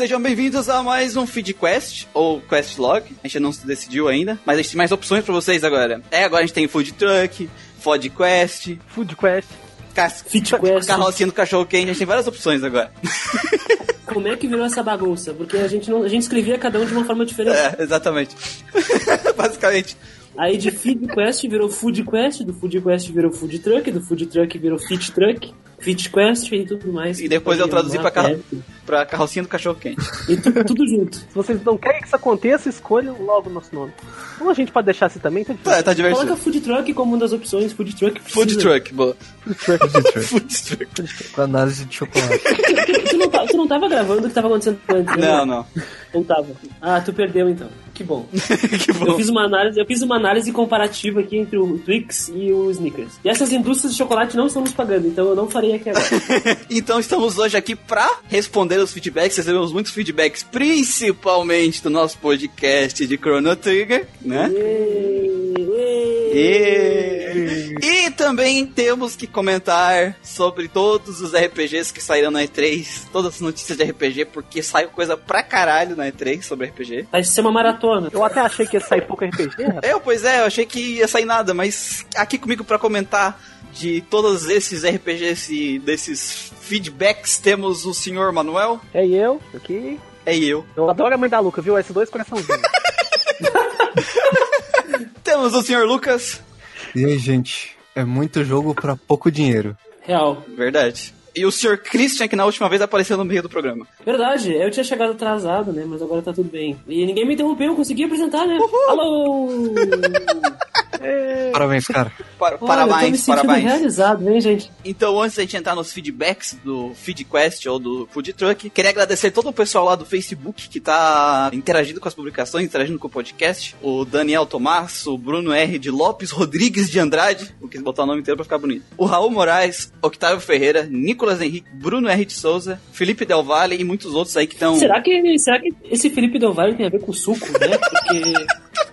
sejam bem-vindos a mais um Feed Quest, ou Quest Log. A gente não se decidiu ainda, mas a gente tem mais opções pra vocês agora. É, agora a gente tem Food Truck, Food Quest, Food Quest. Cas Fit Quest. carrocinha do cachorro quente, a gente tem várias opções agora. Como é que virou essa bagunça? Porque a gente, não, a gente escrevia cada um de uma forma diferente. É, exatamente. Basicamente. Aí de Feed Quest virou Food Quest, do Food Quest virou Food Truck, do Food Truck virou Fit Truck, Fit Quest e tudo mais. E depois eu traduzi pra, carro é, pra carrocinha do cachorro quente. E tu- tudo junto. Se vocês não querem que isso aconteça, escolham logo o nosso nome. Ou a gente pode deixar assim também, tá difícil. Tá, tá divertido. Coloca Food Truck como uma das opções, Food Truck. Food precisa. Truck, boa. Food Truck. Com análise de chocolate. Tu, tu não, tá- tu não tava gravando o que tava acontecendo antes, né? Não, não. Não tava. Ah, tu perdeu então. Que bom. que Eu bom. fiz uma análise, eu fiz uma análise comparativa aqui entre o Twix e o Snickers. E essas indústrias de chocolate não estão nos pagando, então eu não farei aqui agora. Então estamos hoje aqui pra responder os feedbacks. Recebemos muitos feedbacks, principalmente do nosso podcast de Chrono Trigger, né? E... e também temos que comentar sobre todos os RPGs que saíram na E3, todas as notícias de RPG, porque saiu coisa pra caralho na E3 sobre RPG. Vai ser uma maratona. Eu até achei que ia sair pouco RPG, rapaz. Eu, pois é, eu achei que ia sair nada, mas aqui comigo pra comentar de todos esses RPGs e desses feedbacks temos o senhor Manuel. É eu, aqui. É eu. Eu adoro a mãe da Luca, viu? S2 coraçãozinho. Temos o senhor Lucas. E aí, gente? É muito jogo pra pouco dinheiro. Real. Verdade. E o senhor Christian, que na última vez apareceu no meio do programa. Verdade, eu tinha chegado atrasado, né? Mas agora tá tudo bem. E ninguém me interrompeu, eu consegui apresentar, né? Alô! Parabéns, cara. Para, Olha, eu tô me parabéns, parabéns. realizado, hein, gente? Então, antes da gente entrar nos feedbacks do FeedQuest ou do Food Truck, queria agradecer todo o pessoal lá do Facebook que tá interagindo com as publicações, interagindo com o podcast. O Daniel Tomás, o Bruno R. de Lopes, Rodrigues de Andrade, eu quis botar o nome inteiro pra ficar bonito. O Raul Moraes, Octávio Ferreira, Nicolas Henrique, Bruno R. de Souza, Felipe Del Valle e muitos outros aí que estão... Será que, será que esse Felipe Del Valle tem a ver com suco, né? Porque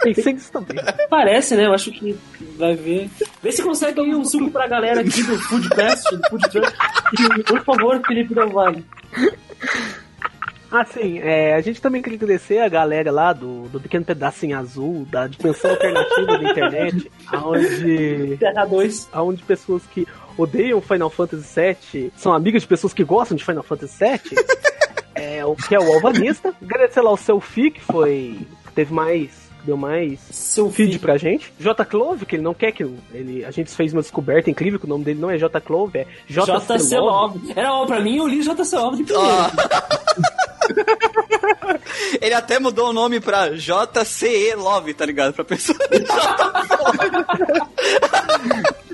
Pensei nisso também. parece, né? Eu acho que vai ver. Vê se consegue aí um suco pra galera aqui do Food Quest, do Food Truck. Por favor, Felipe Del Valle. Assim, é, a gente também queria agradecer a galera lá do, do Pequeno Pedacinho Azul, da dimensão alternativa da internet, onde, Terra 2. onde pessoas que odeiam Final Fantasy VII são amigas de pessoas que gostam de Final Fantasy VII, é, o que é o Alvanista. Agradecer lá o seu Fi, que foi. teve mais. deu mais Seu feed filho. pra gente. J. Clove, que ele não quer que ele. A gente fez uma descoberta incrível que o nome dele não é J. Clove, é JC, JC Love. Love. Era ó, pra mim, eu li JC Love de primeiro. Ele até mudou o nome pra JCE Love, tá ligado? Pra pessoa...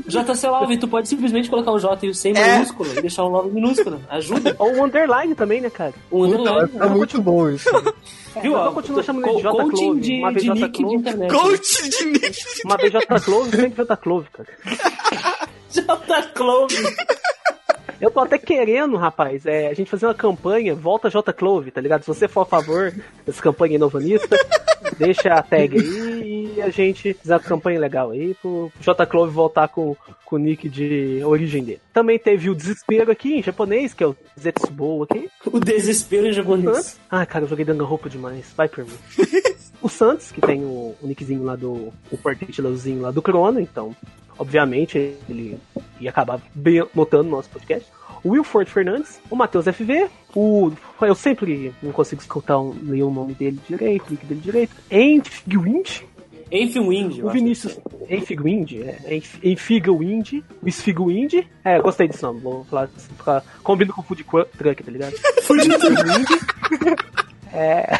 JC Love, tu pode simplesmente colocar o J e o C em É. maiúsculo e deixar o Love minúsculo. Ajuda. Ou o underline também, né, cara? Um underline. É muito bom isso. Viu? Mas ó, eu continuo chamando de J. coaching Clove. de, Uma vez de J. nick de Clove. internet. Coach de Nick. Uma vez J. Clove, sempre J. Clove, cara. J. Clove. Eu tô até querendo, rapaz, é, a gente fazer uma campanha, volta J. Clove, tá ligado? Se você for a favor dessa campanha inovanista, deixa a tag aí e a gente fizer uma campanha legal aí pro J. Clove voltar com, com o nick de origem dele. Também teve o Desespero aqui em japonês, que é o Zetsubo aqui. O desespero em japonês. Ah, cara, eu joguei roupa demais. Vai por mim. o Santos, que tem o, o nickzinho lá do. O particularzinho lá do Crono, então, obviamente, ele ia acabar bem notando no nosso podcast. O Wilford Fernandes, o Matheus FV, o. Eu sempre não consigo escutar um, ler o nome dele direito, o nick dele direito. Enfigwind, eu o. Vinícius Enfigwind, é, Enf- Enfigwind, o Esfigwind. É, gostei desse nome, vou falar, ficar, combina com o Food Truck, tá ligado? É,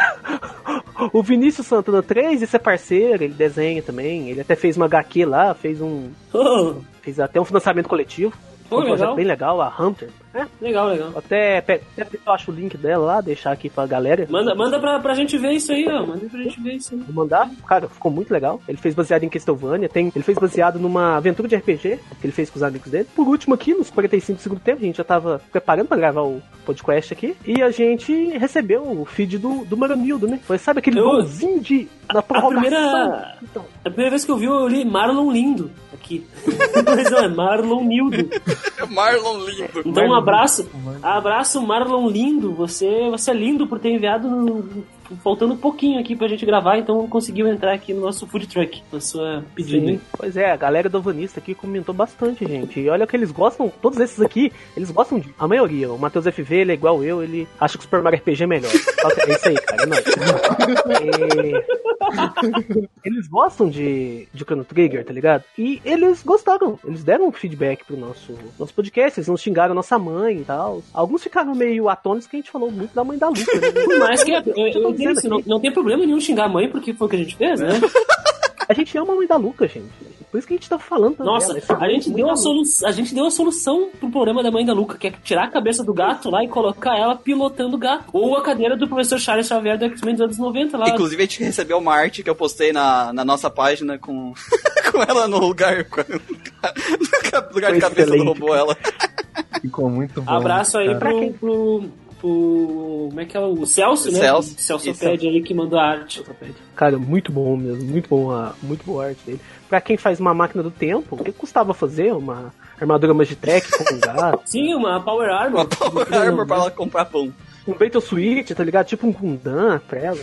o Vinícius Santana 3, esse é parceiro, ele desenha também, ele até fez uma HQ lá, fez um. Oh, fez até um financiamento coletivo. Pô, um projeto legal. bem legal, a Hunter. É, legal, legal. até, até eu acho o link dela lá, deixar aqui pra galera. Manda, manda pra, pra gente ver isso aí, ó. Manda pra gente ver isso aí. Vou mandar, cara, ficou muito legal. Ele fez baseado em Castlevania, tem, ele fez baseado numa aventura de RPG que ele fez com os amigos dele. Por último, aqui, nos 45 do segundo tempo, a gente já tava preparando pra gravar o podcast aqui, e a gente recebeu o feed do, do Maranildo, né? Foi, sabe aquele Eu- golzinho de Na A primeira, Então, a primeira vez que eu vi, eu li Marlon Lindo aqui. Mas não, é Marlon Nildo. Marlon lindo. Então um abraço, abraço Marlon Lindo. Você, você é lindo por ter enviado no- faltando um pouquinho aqui pra gente gravar, então conseguiu entrar aqui no nosso food truck, na sua pedida. sim. Pois é, a galera do Vanista aqui comentou bastante, gente. E olha que eles gostam, todos esses aqui, eles gostam de. A maioria. O Matheus FV, ele é igual eu, ele acha que o Super Mario RPG é melhor. É isso aí, cara, é nóis. É, Eles gostam de, de Chrono Trigger, tá ligado? E eles gostaram. Eles deram um feedback pro nosso, nosso podcast, eles não xingaram nossa mãe e tal. Alguns ficaram meio atônitos que a gente falou muito da mãe da Luca, né? Por mais que eu, eu, eu dizendo isso, não, não tem problema nenhum xingar a mãe, porque foi o que a gente fez, né? A gente ama a mãe da Luca, gente. Por isso que a gente tá falando também. Nossa, a gente, mãe deu a solução, a gente deu a solução pro problema da mãe da Luca, que é tirar a cabeça do gato lá e colocar ela pilotando o gato. Ou a cadeira do professor Charles Xavier do X-Men dos anos 90 lá. Inclusive, a gente recebeu uma arte que eu postei na, na nossa página com, com ela no lugar. No lugar de cabeça do robô, ela. Ficou muito bom. Abraço aí cara. Pro, quem? pro, pro- Como é que é? O Celso, né? Celso, Celso. Pede ali que mandou a arte. Cara, muito bom mesmo, muito bom a, muito boa a arte dele. Pra quem faz uma máquina do tempo, o que custava fazer? Uma armadura Magitrek com um gato, Sim, uma Power Armor. Uma Power Armor pra ela comprar pão. um Battle Switch, tá ligado? Tipo um Gundam pra ela.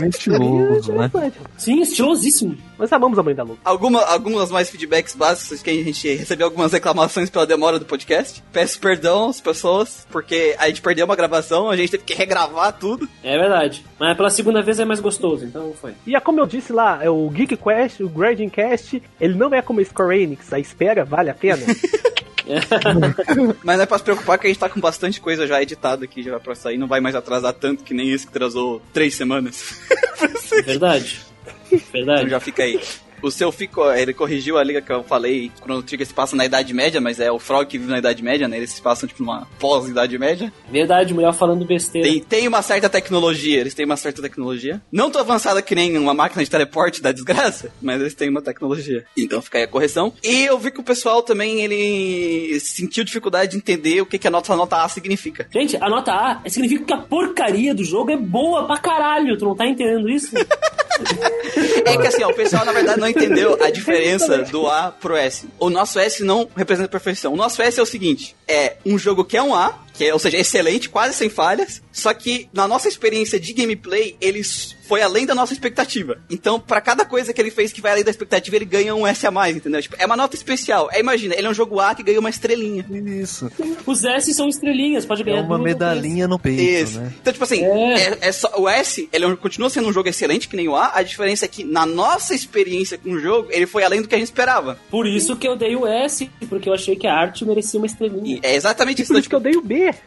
Muito estiloso, né? Sim, estilosíssimo. Mas amamos a mãe da Luca. Alguma, algumas mais feedbacks básicos que a gente recebeu algumas reclamações pela demora do podcast. Peço perdão às pessoas, porque a gente perdeu uma gravação, a gente teve que regravar tudo. É verdade. Mas pela segunda vez é mais gostoso, então foi. E é como eu disse lá, é o Geek Quest, o Grading Cast, ele não é como a Square Enix, a espera vale a pena. Mas não é pra se preocupar que a gente tá com bastante coisa já editada aqui já pra sair, não vai mais atrasar tanto que nem esse que atrasou três semanas. Verdade. Então Verdade. já fica aí. O seu fico, ele corrigiu a liga que eu falei, Chrono Trigger se passa na Idade Média, mas é o Frog que vive na Idade Média, né? Eles se passam tipo numa pós-Idade Média. Verdade, mulher falando besteira. Tem, tem uma certa tecnologia, eles têm uma certa tecnologia. Não tão avançada que nem uma máquina de teleporte da desgraça, mas eles têm uma tecnologia. Então fica aí a correção. E eu vi que o pessoal também, ele sentiu dificuldade de entender o que, que a nota, a nota A significa. Gente, a nota A significa que a porcaria do jogo é boa pra caralho. Tu não tá entendendo isso? É que assim, ó, o pessoal na verdade não entendeu a diferença do A pro S. O nosso S não representa perfeição. O nosso S é o seguinte: é um jogo que é um A, que é, ou seja, excelente, quase sem falhas, só que na nossa experiência de gameplay, ele foi além da nossa expectativa. Então, pra cada coisa que ele fez que vai além da expectativa, ele ganha um S a mais, entendeu? Tipo, é uma nota especial. É, imagina, ele é um jogo A que ganha uma estrelinha. Isso. Os S são estrelinhas, pode É ganhar uma duas ou medalhinha no peito, Isso. né? Então, tipo assim, É. é. é só- o S, ele é um- continua sendo um jogo excelente, que nem o A. A diferença é que, na nossa experiência com o jogo, ele foi além do que a gente esperava. Por isso que eu dei o S, porque eu achei que a arte merecia uma estrelinha. E é exatamente isso. Por Então, isso que eu dei o B.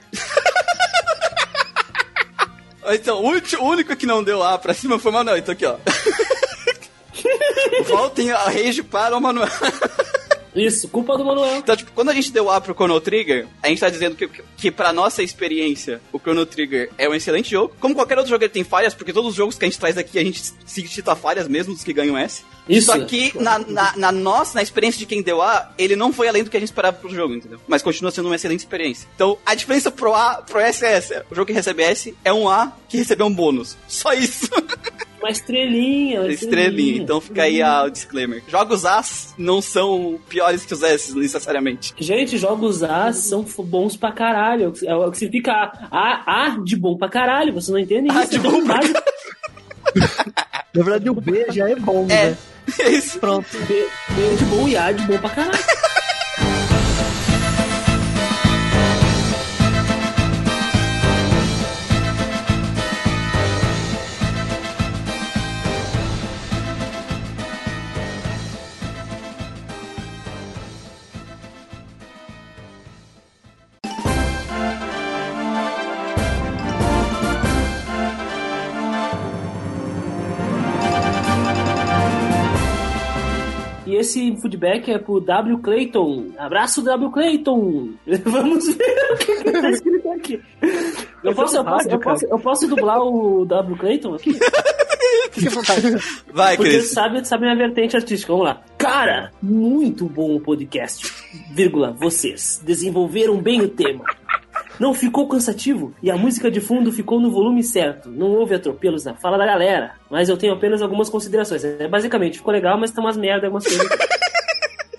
Então, o único que não deu A pra cima foi o Manuel. Então aqui, ó. Voltem a rage para o Manuel. Isso, culpa do Manuel. Então, tipo, quando a gente deu A pro Chrono Trigger, a gente tá dizendo que, que pra nossa experiência, o Chrono Trigger é um excelente jogo. Como qualquer outro jogo, ele tem falhas, porque todos os jogos que a gente traz aqui, a gente se cita falhas mesmo dos que ganham S. Isso. Só que na, na, na nossa, na experiência de quem deu A, ele não foi além do que a gente esperava pro jogo, entendeu? Mas continua sendo uma excelente experiência. Então, a diferença pro A, pro S é essa. O jogo que recebe S é um A que recebeu um bônus. Só isso. Uma estrelinha, uma Estrelinha. Então fica aí a, o disclaimer. Jogos As não são piores que os S, necessariamente. Gente, jogos A são bons pra caralho. É o que significa A, A, A de bom pra caralho. Você não entende isso? A de Então, bom pra base- Na verdade, o B já é bom, É, né? é isso. Pronto. B, B de bom e A de bom pra caralho. Esse feedback é pro W. Clayton. Abraço, W. Clayton. Vamos ver o que, que tá escrito aqui. Eu posso, eu, posso, eu, posso, eu posso dublar o W. Clayton aqui? Fique à vontade. Vai, Porque Cris. sabe, sabe minha vertente artística. Vamos lá. Cara, muito bom o podcast. Vírgula, vocês desenvolveram bem o tema. Não ficou cansativo e a música de fundo ficou no volume certo. Não houve atropelos na fala da galera, mas eu tenho apenas algumas considerações. É, basicamente, ficou legal, mas tem umas merda, algumas coisas.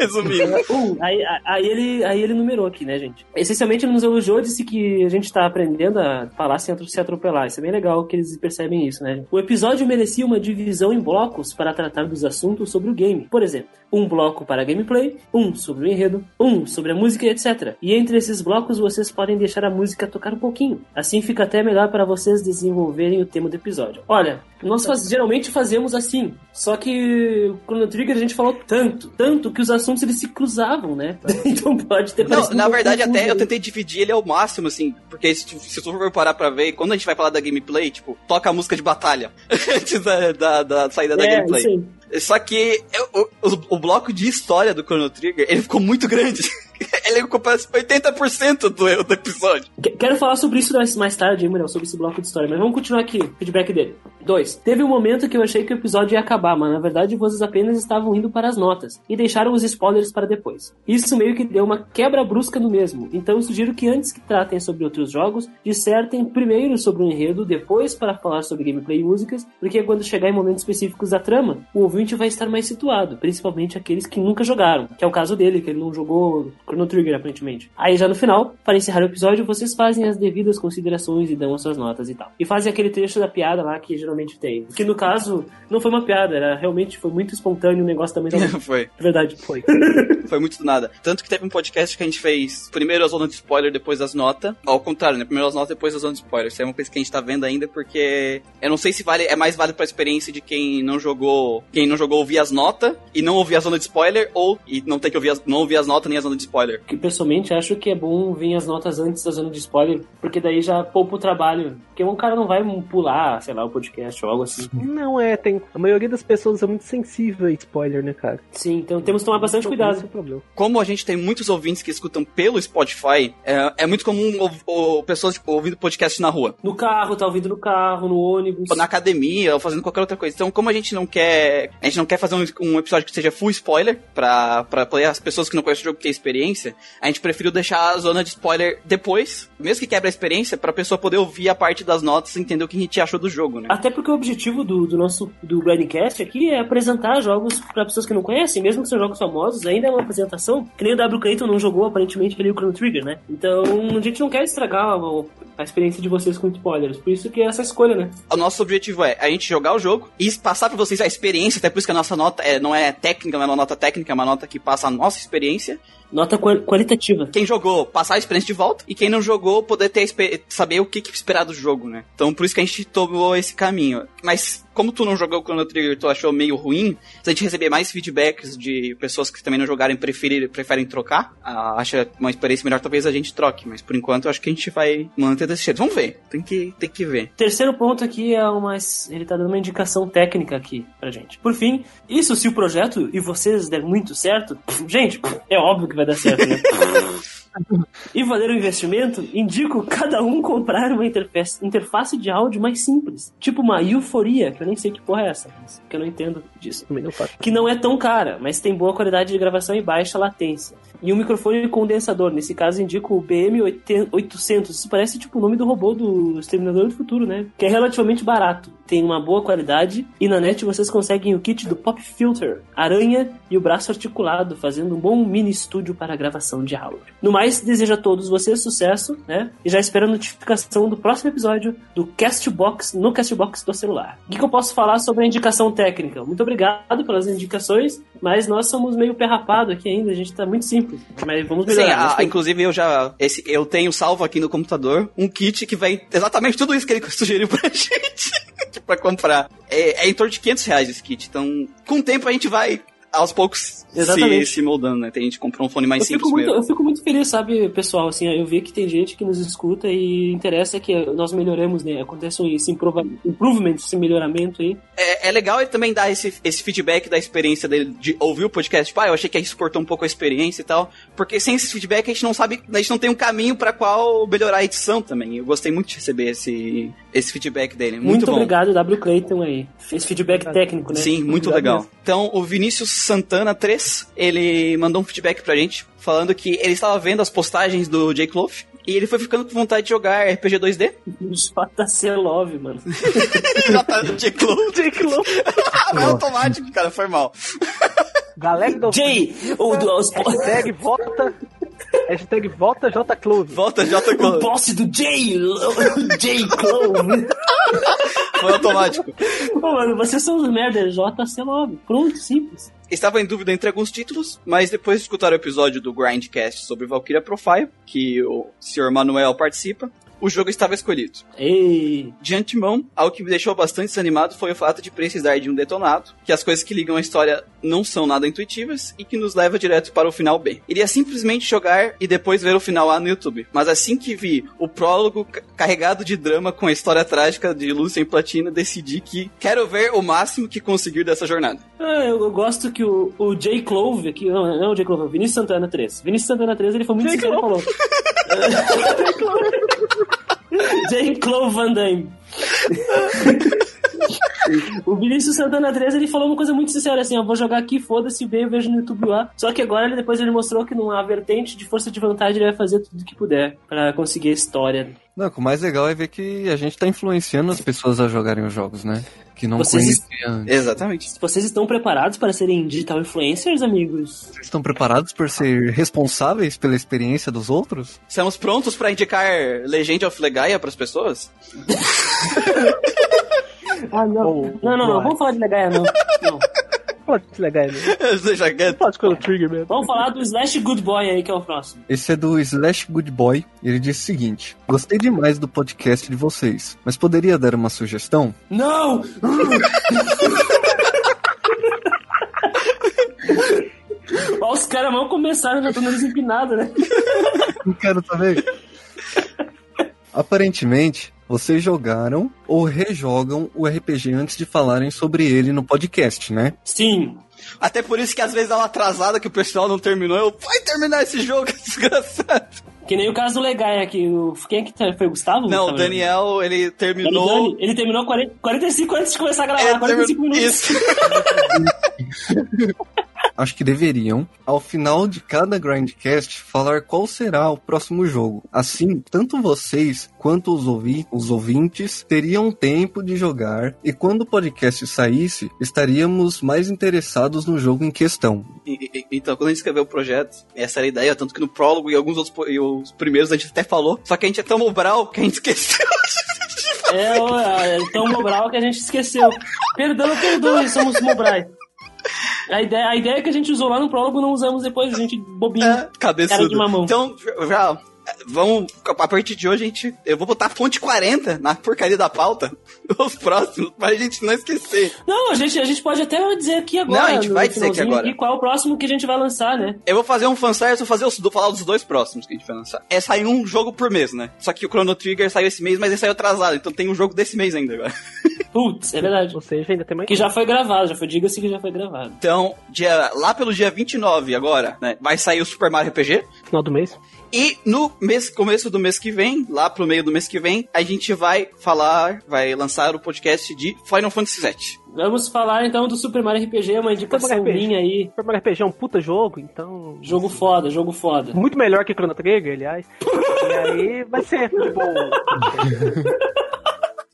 Resumindo. Um, aí, aí, ele, aí ele numerou aqui, né, gente? Essencialmente, ele nos elogiou e disse que a gente tá aprendendo a falar sem se atropelar. Isso é bem legal que eles percebem isso, né? O episódio merecia uma divisão em blocos para tratar dos assuntos sobre o game. Por exemplo, um bloco para gameplay, um sobre o enredo, um sobre a música, etc. E entre esses blocos vocês podem deixar a música tocar um pouquinho. Assim fica até melhor para vocês desenvolverem o tema do episódio. Olha, nós faz, geralmente fazemos assim, só que o Chrono Trigger a gente falou tanto, tanto que os assuntos eles se cruzavam, né? então pode ter Não, na verdade até eu tentei dividir ele ao máximo, assim, porque se, se tu for parar pra ver, quando a gente vai falar da gameplay, tipo, toca a música de batalha antes da, da, da saída da é, gameplay. Sim. Só que o, o, o, bloco de história do Chrono Trigger, ele ficou muito grande. ele ocupa 80% do, do episódio. Quero falar sobre isso mais tarde, Muriel, sobre esse bloco de história, mas vamos continuar aqui, feedback dele. 2. Teve um momento que eu achei que o episódio ia acabar, mas na verdade vocês apenas estavam indo para as notas e deixaram os spoilers para depois. Isso meio que deu uma quebra brusca no mesmo, então eu sugiro que antes que tratem sobre outros jogos, dissertem primeiro sobre o enredo, depois para falar sobre gameplay e músicas, porque quando chegar em momentos específicos da trama, o ouvinte vai estar mais situado, principalmente aqueles que nunca jogaram, que é o caso dele, que ele não jogou Chrono Trigger aparentemente. Aí já no final, para encerrar o episódio, vocês fazem as devidas considerações e dão as suas notas e tal. E fazem aquele trecho da piada lá que geralmente tem. Que no caso, não foi uma piada, era realmente foi muito espontâneo o negócio também. Foi. De verdade, foi. foi muito do nada. Tanto que teve um podcast que a gente fez primeiro a zona de spoiler, depois as notas. Ao contrário, né? Primeiro as notas, depois a zona de spoiler. Isso é uma coisa que a gente tá vendo ainda, porque eu não sei se vale, é mais válido pra experiência de quem não jogou, quem não jogou ouvir as notas e não ouvir a zona de spoiler, ou e não ter que ouvir as, não ouvir as notas nem a zona de spoiler. Que pessoalmente acho que é bom vir as notas antes da zona de spoiler, porque daí já poupa o trabalho. Porque um cara não vai pular, sei lá, o podcast ou algo assim. Não é, tem. A maioria das pessoas é muito sensível a spoiler, né, cara? Sim, então temos que tomar bastante cuidado. Como a gente tem muitos ouvintes que escutam pelo Spotify, é, é muito comum ou, ou, pessoas tipo, ouvindo podcast na rua. No carro, tá ouvindo no carro, no ônibus. Na academia, ou fazendo qualquer outra coisa. Então, como a gente não quer. A gente não quer fazer um, um episódio que seja full spoiler, pra, pra poder as pessoas que não conhecem o jogo ter experiência, a gente preferiu deixar a zona de spoiler depois, mesmo que quebre a experiência, pra pessoa poder ouvir a parte das notas e entender o que a gente achou do jogo, né? Até porque o objetivo do, do nosso do Grindcast aqui é apresentar jogos para pessoas que não conhecem, mesmo que sejam jogos famosos, ainda é uma apresentação. Que nem o W. Clayton não jogou aparentemente ali o Chrono Trigger, né? Então a gente não quer estragar a, a experiência de vocês com spoilers, por isso que é essa escolha, né? O nosso objetivo é a gente jogar o jogo e passar para vocês a experiência, até por isso que a nossa nota é, não é técnica, não é uma nota técnica, é uma nota que passa a nossa experiência. Nota qualitativa. Quem jogou, passar a experiência de volta. E quem não jogou, poder ter saber o que, que esperar do jogo, né? Então, por isso que a gente tomou esse caminho. Mas, como tu não jogou o Chrono Trigger tu achou meio ruim, se a gente receber mais feedbacks de pessoas que também não jogaram e preferir, preferem trocar, ah, acha uma experiência melhor, talvez a gente troque. Mas, por enquanto, eu acho que a gente vai manter desse jeito. Vamos ver. Tem que, tem que ver. Terceiro ponto aqui é uma... Ele tá dando uma indicação técnica aqui pra gente. Por fim, isso se o projeto e vocês der muito certo, gente, é óbvio que vai dar certo, né? e valer o investimento, indico cada um comprar uma interface, interface de áudio mais simples. Tipo uma euforia, que eu nem sei que porra é essa, que eu não entendo disso. Também não faço. Que não é tão cara, mas tem boa qualidade de gravação e baixa latência. E um microfone condensador, nesse caso indico o BM800. Isso parece tipo o nome do robô do Exterminador do Futuro, né? Que é relativamente barato, tem uma boa qualidade e na net vocês conseguem o kit do Pop Filter, aranha e o braço articulado, fazendo um bom mini estúdio para gravação de áudio. No mais, desejo a todos vocês sucesso, né? E já espero a notificação do próximo episódio do Castbox no Castbox do celular. O que, que eu posso falar sobre a indicação técnica? Muito obrigado pelas indicações, mas nós somos meio perrapado aqui ainda, a gente tá muito simples. Mas vamos melhorar. Sim, a, inclusive eu já. Esse, eu tenho salvo aqui no computador um kit que vem exatamente tudo isso que ele sugeriu pra gente. pra comprar. É, é, em torno de 500 reais esse kit. Então, com o tempo a gente vai aos poucos se, se, moldando, né? Tem gente que comprou um fone mais eu simples muito, mesmo. Eu fico muito feliz, sabe, pessoal? Assim, eu vi que tem gente que nos escuta e interessa que nós melhoremos, né? Acontece esse improvement, esse melhoramento aí. É, é legal ele também dar esse, esse feedback da experiência dele, de ouvir o podcast. Tipo, ah, eu achei que isso cortou um pouco a experiência e tal. Porque sem esse feedback a gente não sabe, a gente não tem um caminho para qual melhorar a edição também. Eu gostei muito de receber esse, esse feedback dele. Muito, muito bom. obrigado, W. Clayton aí. Esse feedback técnico, né? Sim, muito obrigado legal. Mesmo. Então, o Vinícius Santana 3, ele mandou um feedback pra gente falando que ele estava vendo as postagens do Jake Loaf e ele foi ficando com vontade de jogar RPG 2D. JC Love, mano. JJ Clone. Jake Long. Vai automático, cara, foi mal. Galera do Jay, o, do, os, Hashtag volta. Hashtag volta J Clove. Volta J o Clone. boss do Jay, o Jay Clone. Foi automático. Pô, mano, vocês são os merda, JC Love. Pronto, simples. Estava em dúvida entre alguns títulos, mas depois de escutar o episódio do Grindcast sobre Valkyria Profile, que o Sr. Manuel participa, o jogo estava escolhido. Ei, De antemão, algo que me deixou bastante desanimado foi o fato de precisar de um detonado, que as coisas que ligam a história não são nada intuitivas e que nos leva direto para o final B. Iria simplesmente jogar e depois ver o final A no YouTube. Mas assim que vi o prólogo ca- carregado de drama com a história trágica de Lucien Platina, decidi que quero ver o máximo que conseguir dessa jornada. Ah, eu, eu gosto que o, o Jay Clove aqui, não, não é o Jay Clove, é o Vinícius Santana 3. Vinícius Santana 3, ele foi muito sincero e falou. Jay Clove Van Damme. o Vinícius Santana 3, ele falou uma coisa muito sincera, assim, eu vou jogar aqui, foda-se, bem, vejo no YouTube lá. Só que agora, ele, depois ele mostrou que numa vertente de força de vontade, ele vai fazer tudo que puder pra conseguir a história. Não, o mais legal é ver que a gente tá influenciando as pessoas a jogarem os jogos, né? Que não Vocês- conheciam antes. Exatamente. Vocês estão preparados para serem digital influencers, amigos? Vocês estão preparados por ser responsáveis pela experiência dos outros? Estamos prontos para indicar Legend of Legaia para as pessoas? Ah, não. Oh, não, não, não, boy. vamos falar de Legaia, não. não. Pode legal, né? Você já quer? Pode escolher o Trigger mesmo. Vamos falar do Slash Good Boy aí, que é o próximo. Esse é do Slash Good Boy. Ele diz o seguinte: Gostei demais do podcast de vocês, mas poderia dar uma sugestão? Não! Ó, os caras mal começaram, já tô nariz empinado, né? Não quero saber. Aparentemente, vocês jogaram ou rejogam o RPG antes de falarem sobre ele no podcast, né? Sim. Até por isso que às vezes dá uma atrasada que o pessoal não terminou. Eu, vai terminar esse jogo, desgraçado. Que nem o caso do Legaia aqui. Quem é que tá- foi? O Gustavo? Não, o Daniel, ele terminou. Dani, ele terminou 40, 45 antes de começar a gravar. É, 45 terminou- minutos. Isso. Acho que deveriam, ao final de cada Grindcast, falar qual será o próximo jogo. Assim, tanto vocês quanto os, ouvi os ouvintes teriam tempo de jogar, e quando o podcast saísse, estaríamos mais interessados no jogo em questão. E- e- Então, quando a gente escreveu o projeto, essa era a ideia, tanto que no prólogo e alguns outros e os primeiros a gente até falou, só que a gente é tão mobral que a gente esqueceu. É, é tão mobral que a gente esqueceu. Perdão, perdoe, somos mobrais. A ideia, a ideia que a gente usou lá no prólogo não usamos depois, a gente bobinho. É, cabeçudo. Cara de mamão. Então, já, vamos, a partir de hoje, a gente, eu vou botar fonte 40 na porcaria da pauta, os próximos, pra gente não esquecer. Não, a gente, a gente pode até dizer aqui agora. Não, a gente vai dizer aqui agora. E qual é o próximo que a gente vai lançar, né? Eu vou fazer um fanservice, vou fazer os, vou falar dos dois próximos que a gente vai lançar. É sair um jogo por mês, né? Só que o Chrono Trigger saiu esse mês, mas ele saiu atrasado, então tem um jogo desse mês ainda agora. Putz, é verdade. Ou seja, ainda tem mais. Que já foi gravado, já foi, diga-se que já foi gravado. Então, dia, lá pelo dia 29 agora, né, vai sair o Super Mario RPG. Final do mês. E no mês, começo do mês que vem, lá pro meio do mês que vem, a gente vai falar, vai lançar o podcast de Final Fantasy VII. Vamos falar então do Super Mario RPG, uma indicação minha aí. Super Mario RPG é um puta jogo, então. Jogo foda, jogo foda. Muito melhor que Chrono Trigger, aliás. e aí vai ser, tipo.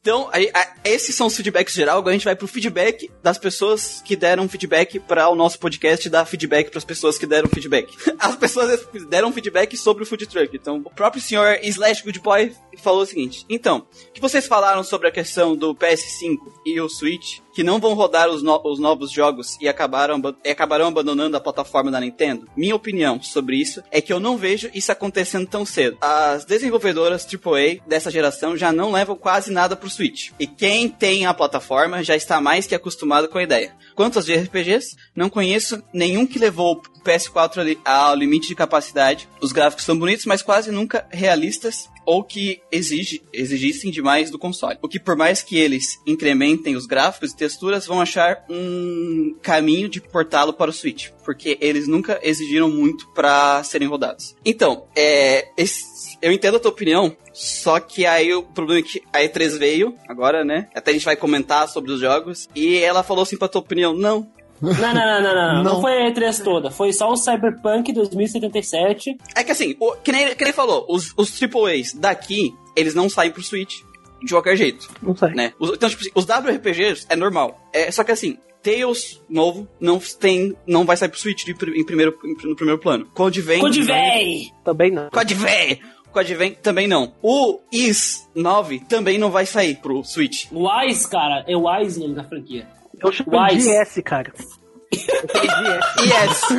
Então, aí, a- esses são os feedbacks geral. Agora a gente vai pro feedback das pessoas que deram feedback para o nosso podcast dar feedback para as pessoas que deram feedback. As pessoas deram feedback sobre o food truck. Então, o próprio senhor Slash Good Boy falou o seguinte: Então, o que vocês falaram sobre a questão do PS5 e o Switch, que não vão rodar os, no- os novos jogos e acabaram, aba- e acabarão abandonando a plataforma da Nintendo? Minha opinião sobre isso é que eu não vejo isso acontecendo tão cedo. As desenvolvedoras AAA dessa geração já não levam quase nada pro Switch. E quem tem a plataforma já está mais que acostumado com a ideia. Quanto aos JRPGs, não conheço nenhum que levou o PS4 ali ao limite de capacidade. Os gráficos são bonitos, mas quase nunca realistas ou que exige, exigissem demais do console. O que por mais que eles incrementem os gráficos e texturas, vão achar um caminho de portá-lo para o Switch, porque eles nunca exigiram muito para serem rodados. Então, é, esse- eu entendo a tua opinião, só que aí o problema é que a E3 veio agora, né? Até a gente vai comentar sobre os jogos e ela falou assim pra tua opinião, não, Não, não, não, não, não, não. Não. Foi a E3 toda. Foi só o Cyberpunk 2077. É que assim, o, que, nem, que nem falou, os, os AAAs daqui, eles não saem pro Switch de qualquer jeito, Não sei. né? Os, então, tipo assim, os WRPGs é normal. É, só que assim, Tales novo não tem, não vai sair pro Switch de em primeiro, em- no primeiro plano. Code vem. Code véi! Também não. Code vem! Code vem também não. O Is 9 também não vai sair pro Switch. Wise, cara. É Wise o nome da franquia. Eu chamo de. S, cara. Eu chamo de S.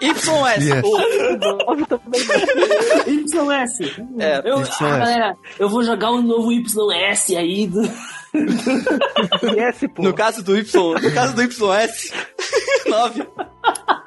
Yes! YS! Yes. YS. É, Eu, YS. ah, galera, eu vou jogar um novo YS aí. Do... S, pô. No caso do Y, no caso do YS 9.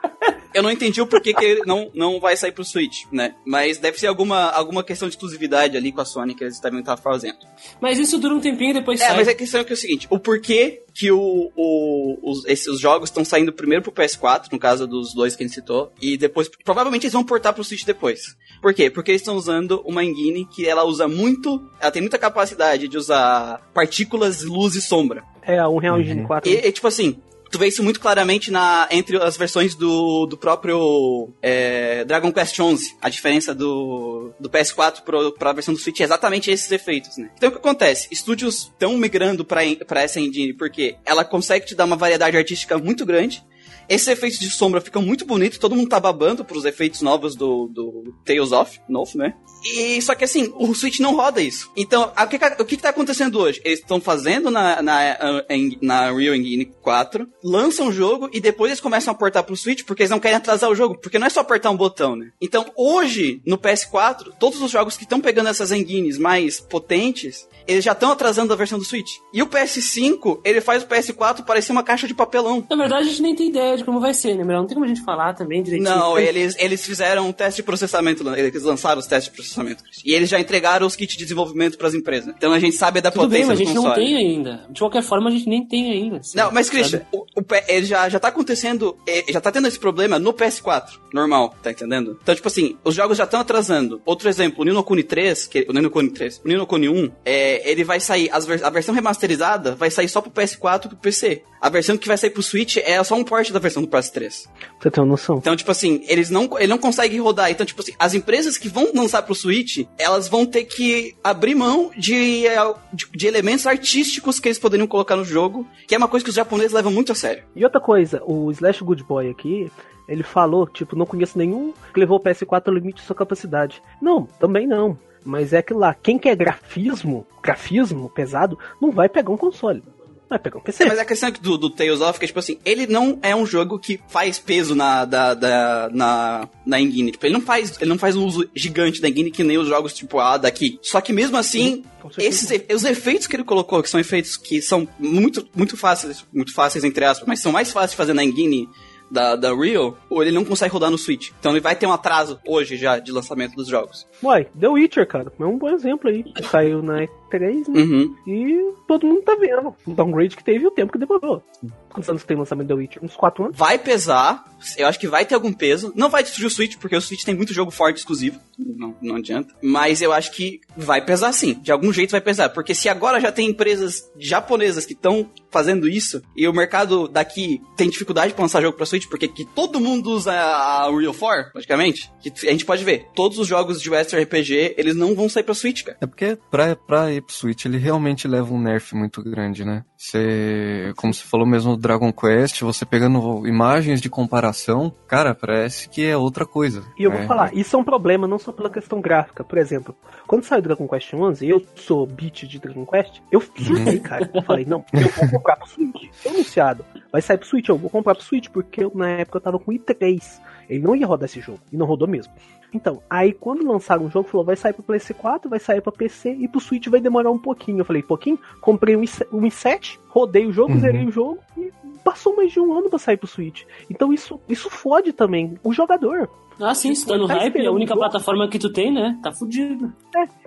Eu não entendi o porquê que ele não, não vai sair pro Switch, né? Mas deve ser alguma, alguma questão de exclusividade ali com a Sony que eles devem estar fazendo. Mas isso dura um tempinho e depois É, sai. mas a questão é que é o seguinte: o porquê que o, o- os, esses jogos estão saindo primeiro pro PS4, no caso dos dois que a gente citou, e depois. Provavelmente eles vão portar pro Switch depois. Por quê? Porque eles estão usando uma engine que ela usa muito. Ela tem muita capacidade de usar partículas, luz e sombra. É, a Unreal. Engine 4. E, e, tipo assim, tu vê isso muito claramente na, entre as versões do, do próprio é, Dragon Quest XI. A diferença do, do PS4 pro, pra versão do Switch é exatamente esses efeitos, né? Então o que acontece? Estúdios estão migrando pra essa engine porque ela consegue te dar uma variedade artística muito grande. Esses efeitos de sombra ficam muito bonitos, todo mundo tá babando pros efeitos novos do, do Tales of, novo, né? E só que assim, o Switch não roda isso. Então, a- o que, o que, que tá acontecendo hoje? Eles estão fazendo na, na, em- na Real Engine 4, lançam o jogo e depois eles começam a portar pro Switch porque eles não querem atrasar o jogo, porque não é só apertar um botão, né? Então, hoje, no PS4, todos os jogos que estão pegando essas engines mais potentes, eles já estão atrasando a versão do Switch. E o PS5, ele faz o PS4 parecer uma caixa de papelão. Na verdade, a gente nem tem ideia de como vai ser, né? Não tem como a gente falar também direitinho. Não, eles, eles fizeram um teste de processamento, eles lançaram os testes de processamento. E eles já entregaram os kits de desenvolvimento para as empresas. Então a gente sabe da Tudo potência bem, mas a gente não tem ainda. De qualquer forma, a gente nem tem ainda. assim, Não, mas? Christian, o, o ele já, já tá acontecendo, é, já tá tendo esse problema no PS4, normal, tá entendendo? Então, tipo assim, os jogos já estão atrasando. Outro exemplo, o Nino Kuni 3, que, o Nino Kuni 3, o Nino Kuni 1, é, ele vai sair, vers- a versão remasterizada vai sair só pro PS4 e pro PC. A versão que vai sair pro Switch é só um port da versão do PS3. Pra você ter uma noção. Então, tipo assim, eles não, ele não consegue rodar. Então, tipo assim, as empresas que vão lançar pro Switch, elas vão ter que abrir mão de, eh, de, de elementos artísticos que eles poderiam colocar no jogo, que é uma coisa que os japoneses levam muito a sério. E outra coisa, o Slash Good Boy aqui, ele falou, tipo, não conheço nenhum que levou o PS4 ao limite de sua capacidade. Não, também não. Mas é aquilo lá, quem quer grafismo, grafismo pesado, não vai pegar um console. Vai pegar um PC. É, mas a questão é que do, do Tales of, que, tipo assim, ele não é um jogo que faz peso na, da, da- na, na engine. Tipo, ele não faz, ele não faz um uso gigante da engine que nem os jogos tipo A daqui. Só que mesmo assim, esses, e- os efeitos que ele colocou, que são efeitos que são muito, muito fáceis, muito fáceis entre aspas, mas são mais fáceis de fazer na engine da, da Real, ou ele não consegue rodar no Switch. Então ele vai ter um atraso hoje já de lançamento dos jogos. Uai, The Witcher, cara, é um bom exemplo aí. Saiu na E3, né? Uhum. E todo mundo tá vendo o downgrade que teve e o tempo que demorou. Quantos anos tem o lançamento da Witcher? Uns 4 anos? Vai pesar, eu acho que vai ter algum peso. Não vai destruir o Switch, porque o Switch tem muito jogo forte exclusivo. Não, não adianta. Mas eu acho que vai pesar sim. De algum jeito vai pesar. Porque se agora já tem empresas japonesas que estão fazendo isso, e o mercado daqui tem dificuldade pra lançar jogo pra Switch, porque que todo mundo usa a Unreal 4, praticamente, que a gente pode ver. Todos os jogos de Western RPG, eles não vão sair pra Switch, cara. É porque pra, pra Switch ele realmente leva um nerf muito grande, né? Você, como você falou mesmo do Dragon Quest, você pegando imagens de comparação, cara, parece que é outra coisa. E eu vou né? falar, isso é um problema não só pela questão gráfica. Por exemplo, quando saiu Dragon Quest 11, eu sou beat de Dragon Quest, eu surtei, cara. Eu falei, não, eu vou comprar pro Switch. Foi anunciado. Vai sair pro Switch, eu vou comprar pro Switch, porque eu, na época eu tava com i3. Ele não ia rodar esse jogo. E não rodou mesmo. Então, aí quando lançaram o jogo, falou, vai sair pro PS4, vai sair pra PC e pro Switch vai demorar um pouquinho. Eu falei, pouquinho? Comprei um i7, um i7 rodei o jogo, Uhum. zerei o jogo e passou mais de um ano pra sair pro Switch. Então isso, isso fode também o jogador. Ah, sim, se tá no Tá hype, é a única plataforma que tu tem, né? Tá fudido.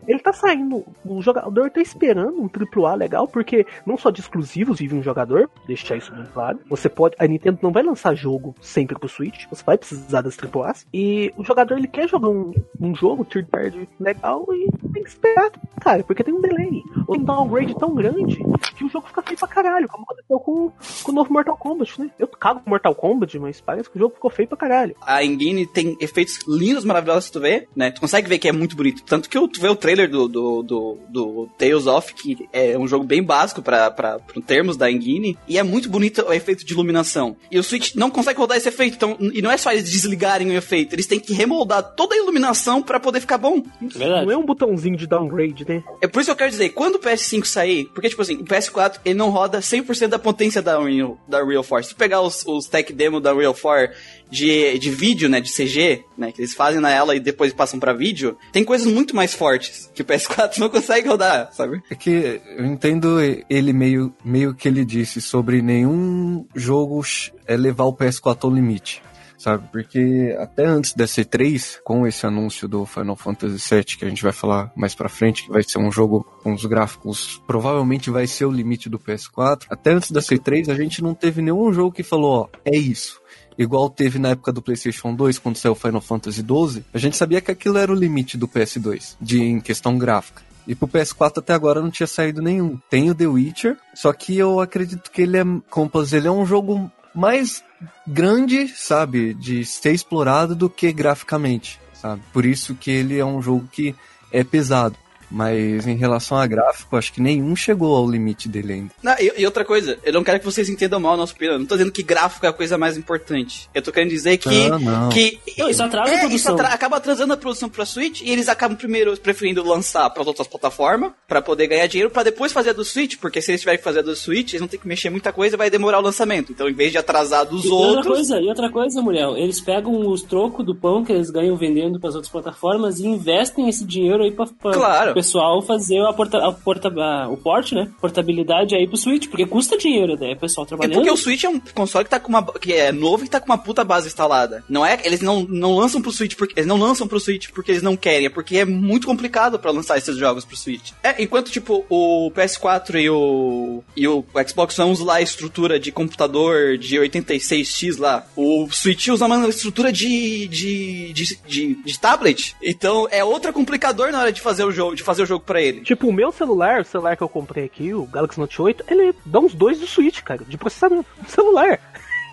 ele tá saindo. O jogador tá esperando um AAA legal, porque não só de exclusivos vive um jogador, deixar isso bem claro. Você pode. A Nintendo não vai lançar jogo sempre pro Switch, você vai precisar das AAAs. E o jogador ele quer jogar um, um jogo third party legal e tem que esperar, cara, porque tem um delay. Ou tem um downgrade tão grande que o jogo fica feio pra caralho, como aconteceu com, com o novo Mortal Kombat, né? Eu cago com Mortal Kombat, mas parece que o jogo ficou feio pra caralho. A Engine tem efeitos lindos, maravilhosos que tu vê, né? Tu consegue ver que é muito bonito. Tanto que tu vê o trailer do, do, do, do Tales of, que é um jogo bem básico para termos da Engine, e é muito bonito o efeito de iluminação. E o Switch não consegue rodar esse efeito, então, e não é só eles desligarem o efeito, eles têm que remoldar toda a iluminação para poder ficar bom. Verdade. Não é um botãozinho de downgrade, né? É por isso que eu quero dizer, quando o PS5 sair, porque, tipo assim, o PS4 ele não roda 100% da potência da Real, da Real Force. Se tu pegar os, os tech demo da Real 4 de, de vídeo, né, de CG, né, que eles fazem na ela e depois passam para vídeo, tem coisas muito mais fortes que o PS4 não consegue rodar, sabe? É que eu entendo ele meio, meio que ele disse sobre nenhum jogo é levar o PS4 ao limite sabe? Porque até antes da C3, com esse anúncio do Final Fantasy VII, que a gente vai falar mais pra frente, que vai ser um jogo com os gráficos, provavelmente vai ser o limite do PS4, até antes da C3 a gente não teve nenhum jogo que falou, ó, é isso igual teve na época do PlayStation 2, quando saiu Final Fantasy XII, a gente sabia que aquilo era o limite do PS2, de, em questão gráfica. E pro PS4 até agora não tinha saído nenhum. Tem o The Witcher, só que eu acredito que ele é, Compass, ele é um jogo mais grande, sabe, de ser explorado do que graficamente, sabe? Por isso que ele é um jogo que é pesado. Mas em relação a gráfico, acho que nenhum chegou ao limite dele ainda. Não, e, e, outra coisa, eu não quero que vocês entendam mal a nossa opinião. Não tô dizendo que gráfico é a coisa mais importante. Eu tô querendo dizer que. Não, não. que não, isso atrasa é, a produção. Isso atra acaba atrasando a produção pra Switch e eles acabam primeiro preferindo lançar para outras plataformas para poder ganhar dinheiro para depois fazer a do Switch, porque se eles tiverem que fazer a do Switch, eles vão ter que mexer muita coisa e vai demorar o lançamento. Então, em vez de atrasar dos e outros. Outra coisa, e outra coisa, mulher, eles pegam os trocos do pão que eles ganham vendendo para as outras plataformas e investem esse dinheiro aí para claro. Pessoal fazer a porta, a porta, a, o porte, né? Portabilidade aí pro Switch, porque custa dinheiro, né? O pessoal trabalhando. É porque o Switch é um console que tá com uma que é novo e tá com uma puta base instalada. Não é, eles não, não lançam pro Switch porque eles não lançam pro Switch porque eles não querem, é porque é muito complicado para lançar esses jogos pro Switch. É, enquanto tipo o PS4 e o e o Xbox One usam lá a estrutura de computador de 86x lá, o Switch usa uma estrutura de de, de, de, de tablet. Então é outra complicador na hora de fazer o jogo, de fazer o jogo para ele. Tipo, o meu celular, o celular que eu comprei aqui, o Galaxy Note 8, ele dá uns dois do Switch, cara, de processamento. Celular.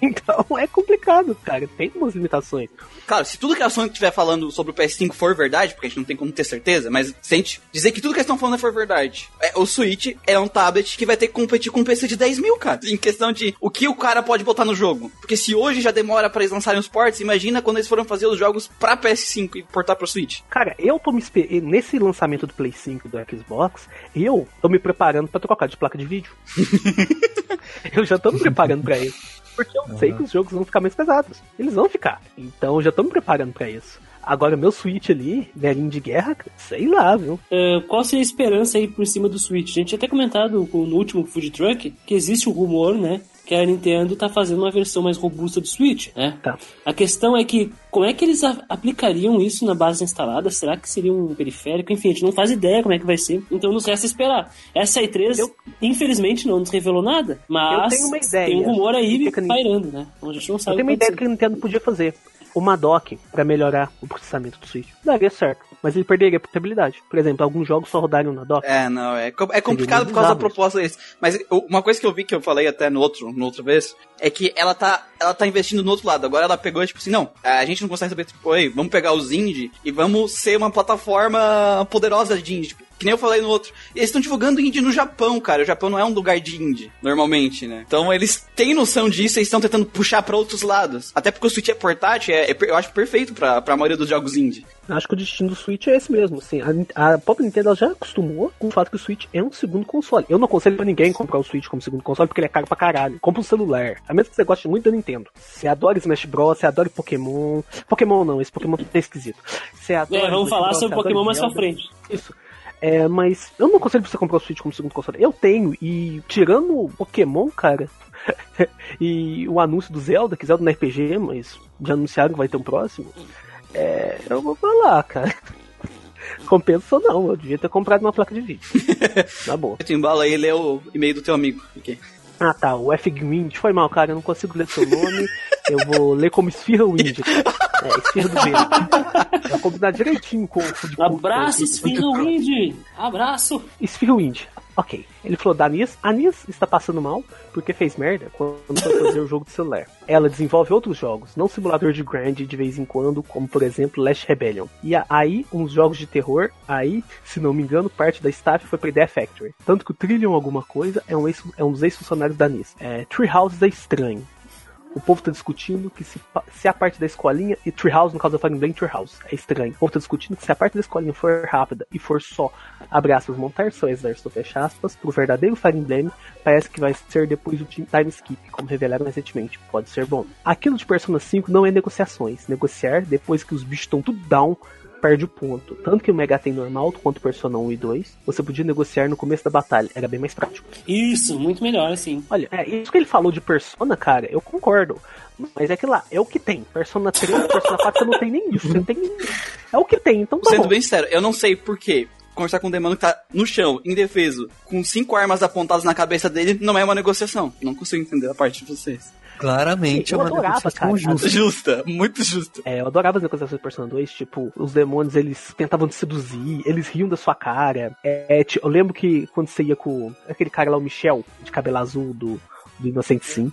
Então é complicado, cara. Tem umas limitações. Cara, se tudo que a Sony estiver falando sobre o PS5 for verdade, porque a gente não tem como ter certeza, mas sente dizer que tudo que eles estão falando for verdade, é, o Switch é um tablet que vai ter que competir com um PC de 10 mil, cara. Em questão de o que o cara pode botar no jogo. Porque se hoje já demora para eles lançarem os ports, imagina quando eles foram fazer os jogos pra PS5 e portar pro Switch. Cara, eu tô me esperando. Nesse lançamento do Play 5 do Xbox, eu tô me preparando para trocar de placa de vídeo. eu já tô me preparando para isso. Porque eu uhum. sei que os jogos vão ficar mais pesados. Eles vão ficar. Então eu já tô me preparando para isso. Agora, meu Switch ali, velhinho de guerra, sei lá, viu? É, qual seria a esperança aí por cima do Switch? A gente tinha até comentado no último Food Truck que existe o rumor, né? Que a Nintendo tá fazendo uma versão mais robusta do Switch, né? Tá. A questão é que como é que eles aplicariam isso na base instalada? Será que seria um periférico? Enfim, a gente não faz ideia como é que vai ser. Então nos resta esperar. Essa i3, eu... infelizmente, não nos revelou nada, mas eu tenho uma ideia. tem um rumor aí pairando, né? Então a gente não sabe. Eu tenho uma ideia que a Nintendo podia fazer uma dock para melhorar o processamento do Switch. Daria certo, mas ele perderia a portabilidade. Por exemplo, alguns jogos só rodariam na dock. É, não, é, é complicado por causa da proposta deles. Mas uma coisa que eu vi que eu falei até no outro, no outra vez, é que ela tá, ela tá investindo no outro lado. Agora ela pegou, tipo assim, não, a gente não consegue saber, tipo, vamos pegar os indie e vamos ser uma plataforma poderosa de indie. Tipo, que nem eu falei no outro. Eles estão divulgando indie no Japão, cara. O Japão não é um lugar de indie, normalmente, né? Então eles têm noção disso e estão tentando puxar para outros lados. Até porque o Switch é portátil, é, é eu acho perfeito pra, pra maioria dos jogos indie. Acho que o destino do Switch é esse mesmo, assim. A, a própria Nintendo já acostumou com o fato que o Switch é um segundo console. Eu não aconselho pra ninguém comprar o Switch como segundo console porque ele é caro pra caralho. Compra um celular. A menos que você goste muito da Nintendo. Você adora Smash Bros, você adora Pokémon. Pokémon não, esse Pokémon tá esquisito. Você adora. É, vamos falar Bros, sobre Pokémon mais pra frente. Isso. É, mas eu não aconselho você comprar o Switch como segundo console. Eu tenho, e tirando o Pokémon, cara, e o anúncio do Zelda, que Zelda no RPG, mas já anunciaram que vai ter um próximo. É, eu vou falar, cara. Compensou não, eu devia ter comprado uma placa de vídeo. Na boa. Tu embala aí e lê o e-mail do teu amigo. Ok. Ah tá, o F Wind. Foi mal, cara, eu não consigo ler seu nome. Eu vou ler como Esfirra Wind. É, Esfirra do Vento. Vai combinar direitinho com o futebol. Abraço, Esfirra Wind! Abraço! Esfirra Wind. Ok. Ele falou da Anis. Anis está passando mal porque fez merda quando foi fazer o jogo de celular. Ela desenvolve outros jogos, não simulador de grind de vez em quando, como por exemplo Last Rebellion. E aí, uns jogos de terror, aí, se não me engano, parte da staff foi pra Idea Factory. Tanto que o Trillion alguma coisa é um, ex, é um dos ex-funcionários da Anis. É, Treehouse é estranho o povo tá discutindo que se, se a parte da escolinha, e Treehouse, no caso do Fire Emblem, Treehouse, é estranho. O povo tá discutindo que se a parte da escolinha for rápida e for só, abre aspas, montar seu exército, fecha aspas, pro verdadeiro Fire Emblem, parece que vai ser depois do time skip, como revelaram recentemente. Pode ser bom. Aquilo de Persona 5 não é negociações. Negociar depois que os bichos estão tudo down, perde o ponto. Tanto que o Mega tem normal quanto o Persona 1 e 2, você podia negociar no começo da batalha, era bem mais prático. Isso, muito melhor, assim. Olha, é, isso que ele falou de Persona, cara, eu concordo. Mas é que lá, é o que tem. Persona 3, Persona 4, você não tem nem isso. Você não tem nem... É o que tem, então tá Sendo bom. bem sincero, eu não sei por quê. Conversar com um demônio que tá no chão, indefeso, com cinco armas apontadas na cabeça dele, não é uma negociação. Não consigo entender a parte de vocês. Claramente Eu é uma adorava, cara. justa. Justa, muito justa. É, eu adorava as negociações do Persona 2, tipo, os demônios, eles tentavam te seduzir, eles riam da sua cara. É, ti- eu lembro que quando você ia com aquele cara lá, o Michel, de cabelo azul, do, do Inocente Sim,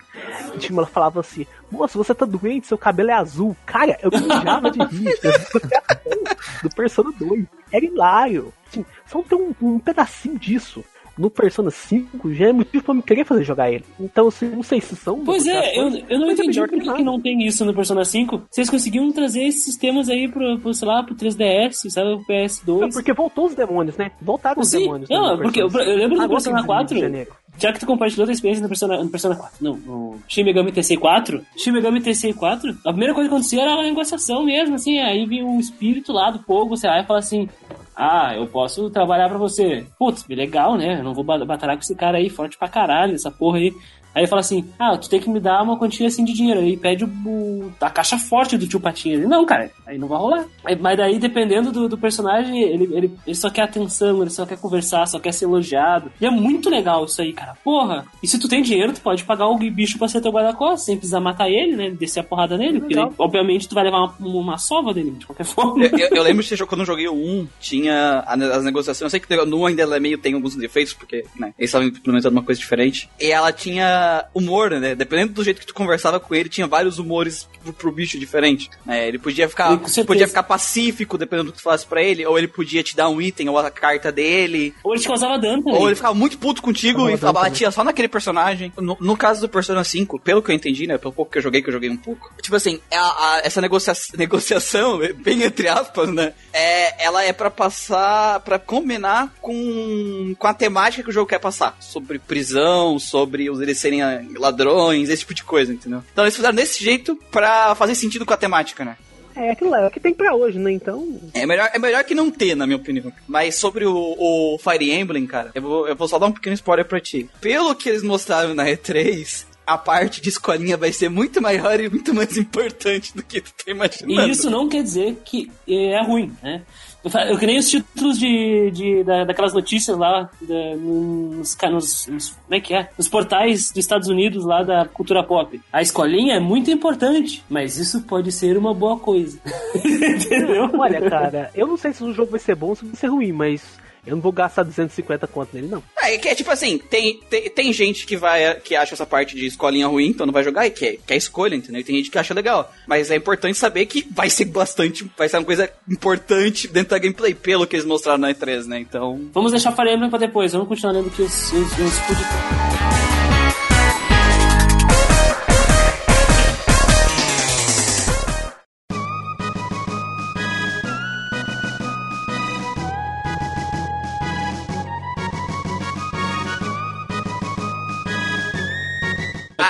tipo, ela falava assim, moça, você tá doente, seu cabelo é azul. Cara, eu mijava de rir. do Persona 2. Era hilário. Assim, só ter um, um pedacinho disso. No Persona 5 já é motivo pra me querer fazer jogar ele. Então, assim, não sei se são. Pois é, eu, eu não é entendi por que, que não tem isso no Persona 5. Vocês conseguiram trazer esses sistemas aí pro, pro sei lá, pro 3DS, sabe, pro É PS2. porque voltou os demônios, né? Voltaram os Sim, demônios. né, não, porque eu, eu lembro do Persona tem Rio de 4, Janeiro. já que tu compartilhou tua experiência no Persona, no Persona 4, não, no Shin Megami Tensei 4, Shin Megami Tensei 4, a primeira coisa que acontecia era uma negociação mesmo, assim, aí vinha um espírito lá do fogo, você vai e fala assim, ah, eu posso trabalhar pra você. Putz, legal, né? Eu não vou ba- batalhar com esse cara aí, forte pra caralho, essa porra aí. Aí ele fala assim, ah, tu tem que me dar uma quantia assim de dinheiro. Aí pede o, o- a caixa forte do tio Patinho. Ele, não, cara, aí não vai rolar. Aí- mas daí, dependendo do, do personagem, ele, ele, ele só quer atenção, ele só quer conversar, só quer ser elogiado. E é muito legal isso aí, cara. Porra, e se tu tem dinheiro, tu pode pagar o bicho pra ser teu guarda-costas, sem precisar matar ele, né? Descer a porrada nele. Porque, obviamente, tu vai levar uma, uma sova dele, de qualquer forma. Eu, eu- eu lembro que quando eu joguei o 1, tinha a- as negociações. Eu sei que no 1 ainda ela é meio tem alguns defeitos, porque né, eles estavam implementando uma coisa diferente. E ela tinha humor, né? Dependendo do jeito que tu conversava com ele, tinha vários humores pro, pro bicho diferente. É, ele podia ficar, E certeza. podia ficar pacífico, dependendo do que tu falasse pra ele, ou ele podia te dar um item ou a carta dele. Ou ele te causava dano também. Ou ele ficava muito puto contigo e batia só naquele personagem. No, no caso do Persona 5, pelo que eu entendi, né? Pelo pouco que eu joguei, que eu joguei um pouco. Tipo assim, a- a- essa negocia negociação, bem entre aspas, né? É, ela é pra passar, pra combinar com, com a temática que o jogo quer passar. Sobre prisão, sobre os eles serem ah, ladrões, esse tipo de coisa, entendeu? Então eles fizeram desse jeito pra fazer sentido com a temática, né? É aquilo lá, é o que tem pra hoje, né? Então. É melhor, é melhor que não ter, na minha opinião. Mas sobre o, o Fire Emblem, cara, eu vou, eu vou só dar um pequeno spoiler pra ti. Pelo que eles mostraram na E3, a parte de escolinha vai ser muito maior e muito mais importante do que tu tá imaginando. E isso não quer dizer que é ruim, né? Eu que nem os títulos de, de, da- daquelas notícias lá da- nos, nos, nos- Como é que é? Nos portais dos Estados Unidos lá da cultura pop. A escolinha é muito importante, mas isso pode ser uma boa coisa. Entendeu? Olha, cara, eu não sei se o jogo vai ser bom ou se vai ser ruim, mas eu não vou gastar 250 conto nele, não. É, que é tipo assim, tem, tem, tem gente que vai que acha essa parte de escolinha ruim, então não vai jogar e quer, quer escolha, entendeu? E tem gente que acha legal. Mas é importante saber que vai ser bastante, vai ser uma coisa importante dentro da gameplay, pelo que eles mostraram na E3, né? Então. Vamos deixar Fire Emblem pra depois. Vamos continuar lendo aqui os, os, os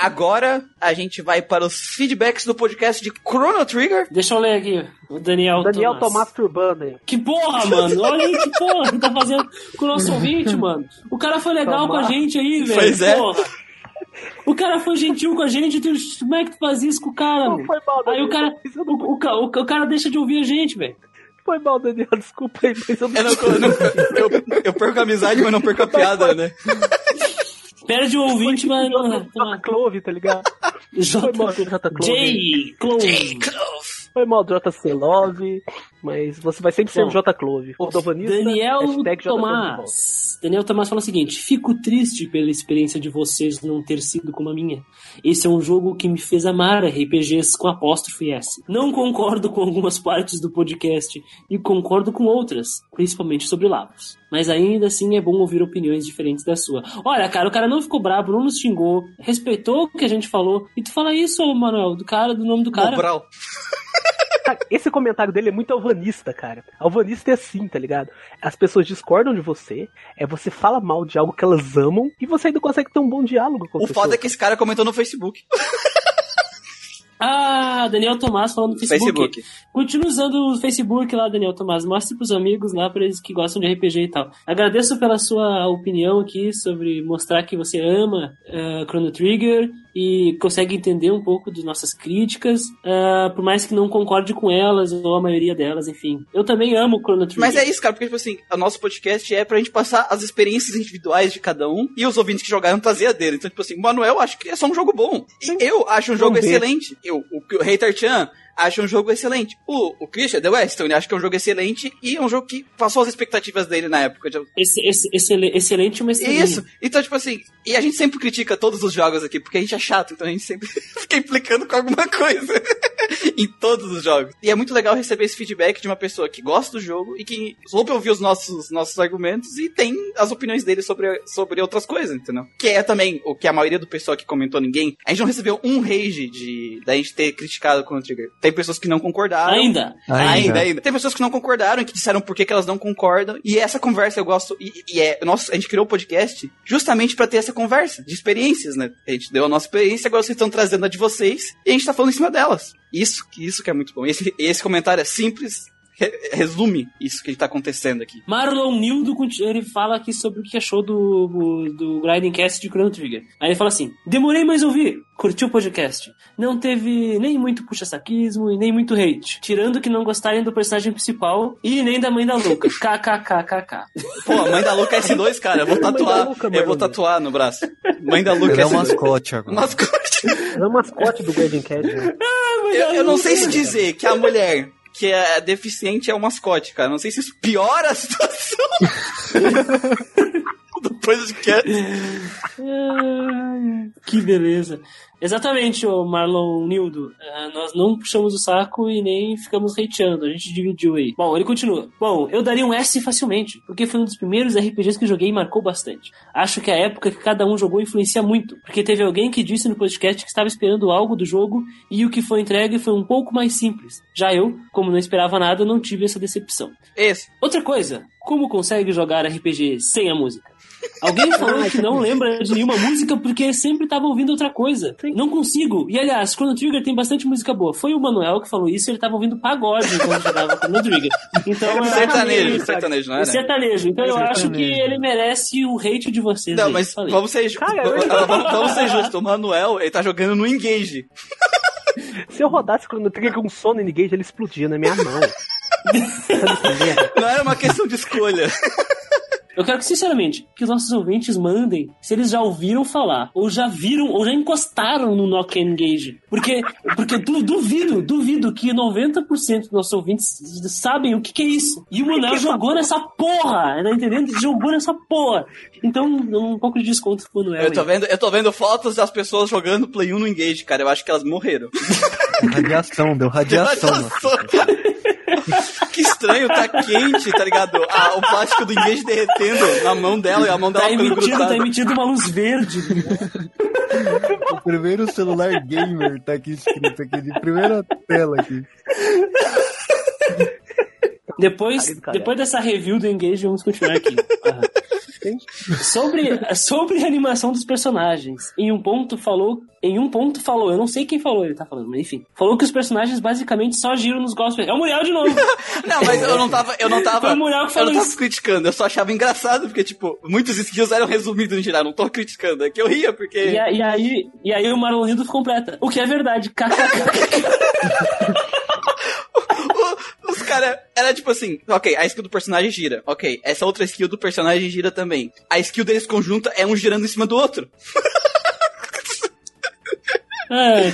Agora a gente vai para os feedbacks do podcast de Chrono Trigger. Deixa eu ler aqui. O Daniel, Daniel Tomás. Tomás Turbando aí. Que porra, mano. Olha aí que porra que tá fazendo com o nosso ouvinte, mano. O cara foi legal com a gente aí, velho. Pois é. Porra. O cara foi gentil com a gente. Como é que tu faz isso com o cara, Não foi mal, Aí Daniel. o cara, o, o o, o cara deixa de ouvir a gente, velho. Foi mal, Daniel, desculpa aí, mas eu não... Eu, não, eu, não- eu- eu perco a amizade, mas não perco a piada, né? Perde o ouvinte, mas não. Jota Clove, tá ligado? Foi mal, J. Jota Clove. J. Clone. Foi mal, JC Love, mas você vai sempre ser o J Clove. Daniel. Tomás. Daniel Tomás fala o seguinte: Fico triste pela experiência de vocês não ter sido como a minha. Esse é um jogo que me fez amar RPGs com apóstrofe S. Não concordo com algumas partes do podcast e concordo com outras, principalmente sobre Lavos. Mas ainda assim é bom ouvir opiniões diferentes da sua. Olha, cara, o cara não ficou bravo, não nos xingou, respeitou o que a gente falou. E tu fala isso, Manuel, do cara, do nome do cara. Mobral. Cara, esse comentário dele é muito alvanista, cara. Alvanista é assim, tá ligado? As pessoas discordam de você, é você fala mal de algo que elas amam e você ainda consegue ter um bom diálogo com O pessoa. foda é que esse cara comentou no Facebook. Ah, Daniel Tomás falando no Facebook. Facebook. Continue usando o Facebook lá, Daniel Tomás. Mostre pros amigos lá, pra eles que gostam de RPG e tal. Agradeço pela sua opinião aqui sobre mostrar que você ama eh, Chrono Trigger e consegue entender um pouco das nossas críticas, ah, por mais que não concorde com elas, ou a maioria delas, enfim. Eu também amo Chrono Trigger. Mas é isso, cara, porque, tipo assim, o nosso podcast é pra gente passar as experiências individuais de cada um e os ouvintes que jogaram trazer a dele. Então, tipo assim, Manuel acho que é só um jogo bom. E eu acho um jogo Vamos ver. excelente. Eu, o, o Hater Chan acha um jogo excelente. O, o Christian, The Weston, acha que é um jogo excelente e é um jogo que passou as expectativas dele na época. de- Esse, esse, excele- excelente, uma estrelinha. Isso. Então, tipo assim, e a gente sempre critica todos os jogos aqui, porque a gente é chato, então a gente sempre fica implicando com alguma coisa. em todos os jogos. E é muito legal receber esse feedback de uma pessoa que gosta do jogo e que soube ouvir os nossos, nossos argumentos e tem as opiniões dele sobre, sobre outras coisas, entendeu? Que é também o que a maioria do pessoal que comentou ninguém. A gente não recebeu um rage de da gente ter criticado com o Trigger. Tem pessoas que não concordaram. Ainda. Ainda, Ainda. ainda. Tem pessoas que não concordaram, que disseram por que, que elas não concordam. E essa conversa eu gosto. E, e é. Nossa, a gente criou o podcast justamente pra ter essa conversa de experiências, né? A gente deu a nossa experiência, agora vocês estão trazendo a de vocês e a gente tá falando em cima delas. Isso, isso que é muito bom. Esse, esse comentário é simples, re- resume isso que tá acontecendo aqui. Marlon Nildo, ele fala aqui sobre o que achou do, do, do Grinding Cast de Chrono Trigger. Aí ele fala assim: demorei, mas ouvi. Curtiu o podcast. Não teve nem muito puxa-saquismo e nem muito hate. Tirando que não gostarem do personagem principal e nem da mãe da Luca. KKKKK. Pô, a mãe da Luca é S2, cara. Eu vou tatuar. Luca, eu vou tatuar no braço. Mãe da Luca Ele é é o S2. mascote agora. Mascote. Ela é o mascote do Golden Cat, né? Eu, eu não sei se dizer que a mulher que é deficiente é o mascote, cara. Não sei se isso piora a situação. Depois de que beleza. Exatamente, ô Marlon Nildo. Ah, nós não puxamos o saco e nem ficamos hateando. A gente dividiu aí. Bom, ele continua. Bom, eu daria um S facilmente, porque foi um dos primeiros RPGs que joguei e marcou bastante. Acho que a época que cada um jogou influencia muito, porque teve alguém que disse no podcast que estava esperando algo do jogo e o que foi entregue foi um pouco mais simples. Já eu, como não esperava nada, não tive essa decepção. Esse. Outra coisa, como consegue jogar RPG sem a música? Alguém falou que não lembra de nenhuma música porque sempre estava ouvindo outra coisa. Não consigo. E aliás, Chrono Trigger tem bastante música boa. Foi o Manuel que falou isso, ele estava ouvindo pagode quando jogava Chrono Trigger. Então, acho Sertanejo, sertanejo, não o era? sertanejo. Então eu acho que ele merece o hate de vocês. Não, aí. mas Falei. vamos ser, ju- Cara, vamos, vamos- ser justos. O Manuel, ele tá jogando no Engage. Se eu rodasse Chrono Trigger com sono e Engage, ele explodia na minha mão. Não era uma questão de escolha. Eu quero que, sinceramente, que os nossos ouvintes mandem se eles já ouviram falar, ou já viram, ou já encostaram no Nokia Engage. Porque, porque du- duvido, duvido que 90% dos nossos ouvintes sabem o que, que é isso. E o Manuel jogou nessa porra, tá entendendo? Ele Jogou nessa porra. Então, um pouco de desconto pro Manuel. Eu tô aí. vendo, eu tô vendo fotos das pessoas jogando Play 1 no Engage, cara. Eu acho que elas morreram. Radiação, deu radiação. mano. que estranho, tá quente, tá ligado? Ah, o plástico do Engage derretendo na mão dela e a mão dela Tá emitindo, tá emitindo uma luz verde. O primeiro celular gamer tá aqui escrito aqui, de primeira tela aqui. Depois, depois dessa review do Engage, vamos continuar aqui. Sobre, sobre a animação dos personagens. Em um ponto falou. Em um ponto falou, eu não sei quem falou, ele tá falando, mas enfim. Falou que os personagens basicamente só giram nos gospels. É o Muriel de novo! Não, mas eu não tava, eu não tava, Foi o Muriel que eu falou não tava isso. criticando, eu só achava engraçado, porque, tipo, muitos skills eram resumidos em geral, não tô criticando, é que eu ria, porque... E, a- e aí, e aí o Marlon Lindo completa. O que é verdade. KKK. Os Cara, era tipo assim, ok, a skill do personagem gira. Ok, essa outra skill do personagem gira também. A skill deles conjunta é um girando em cima do outro. É,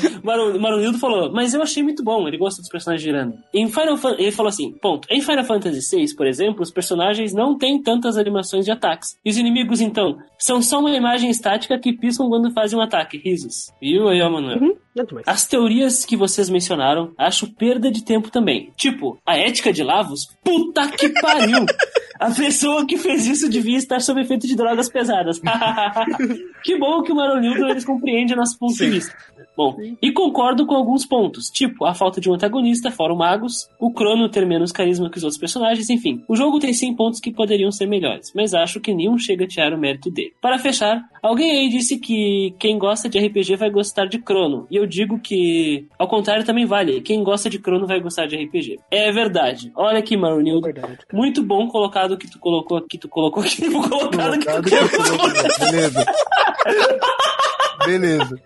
falou, mas eu achei muito bom, ele gosta dos personagens girando. Em Final Fan- ele falou assim, ponto. Em Final Fantasy VI, por exemplo, os personagens não têm tantas animações de ataques. E os inimigos, então, são só uma imagem estática que piscam quando fazem um ataque. Risos. Viu aí, ó, Manuel? Uhum. As teorias que vocês mencionaram, acho perda de tempo também. Tipo, a ética de Lavos? Puta que pariu! A pessoa que fez isso devia estar sob efeito de drogas pesadas. que bom que o Maronildo eles compreende nosso ponto de vista. Bom, e concordo com alguns pontos, tipo a falta de um antagonista, fora o Magus, o Crono ter menos carisma que os outros personagens, enfim. O jogo tem sim pontos que poderiam ser melhores, mas acho que nenhum chega a tirar o mérito dele. Para fechar, alguém aí disse que quem gosta de RPG vai gostar de Crono, e eu digo que, ao contrário, também vale. Quem gosta de Crono vai gostar de RPG. É verdade. Olha aqui, É Maronildo. verdade. Muito bom colocado que tu colocou aqui, tu colocou aqui, colocado que tu Beleza. Beleza.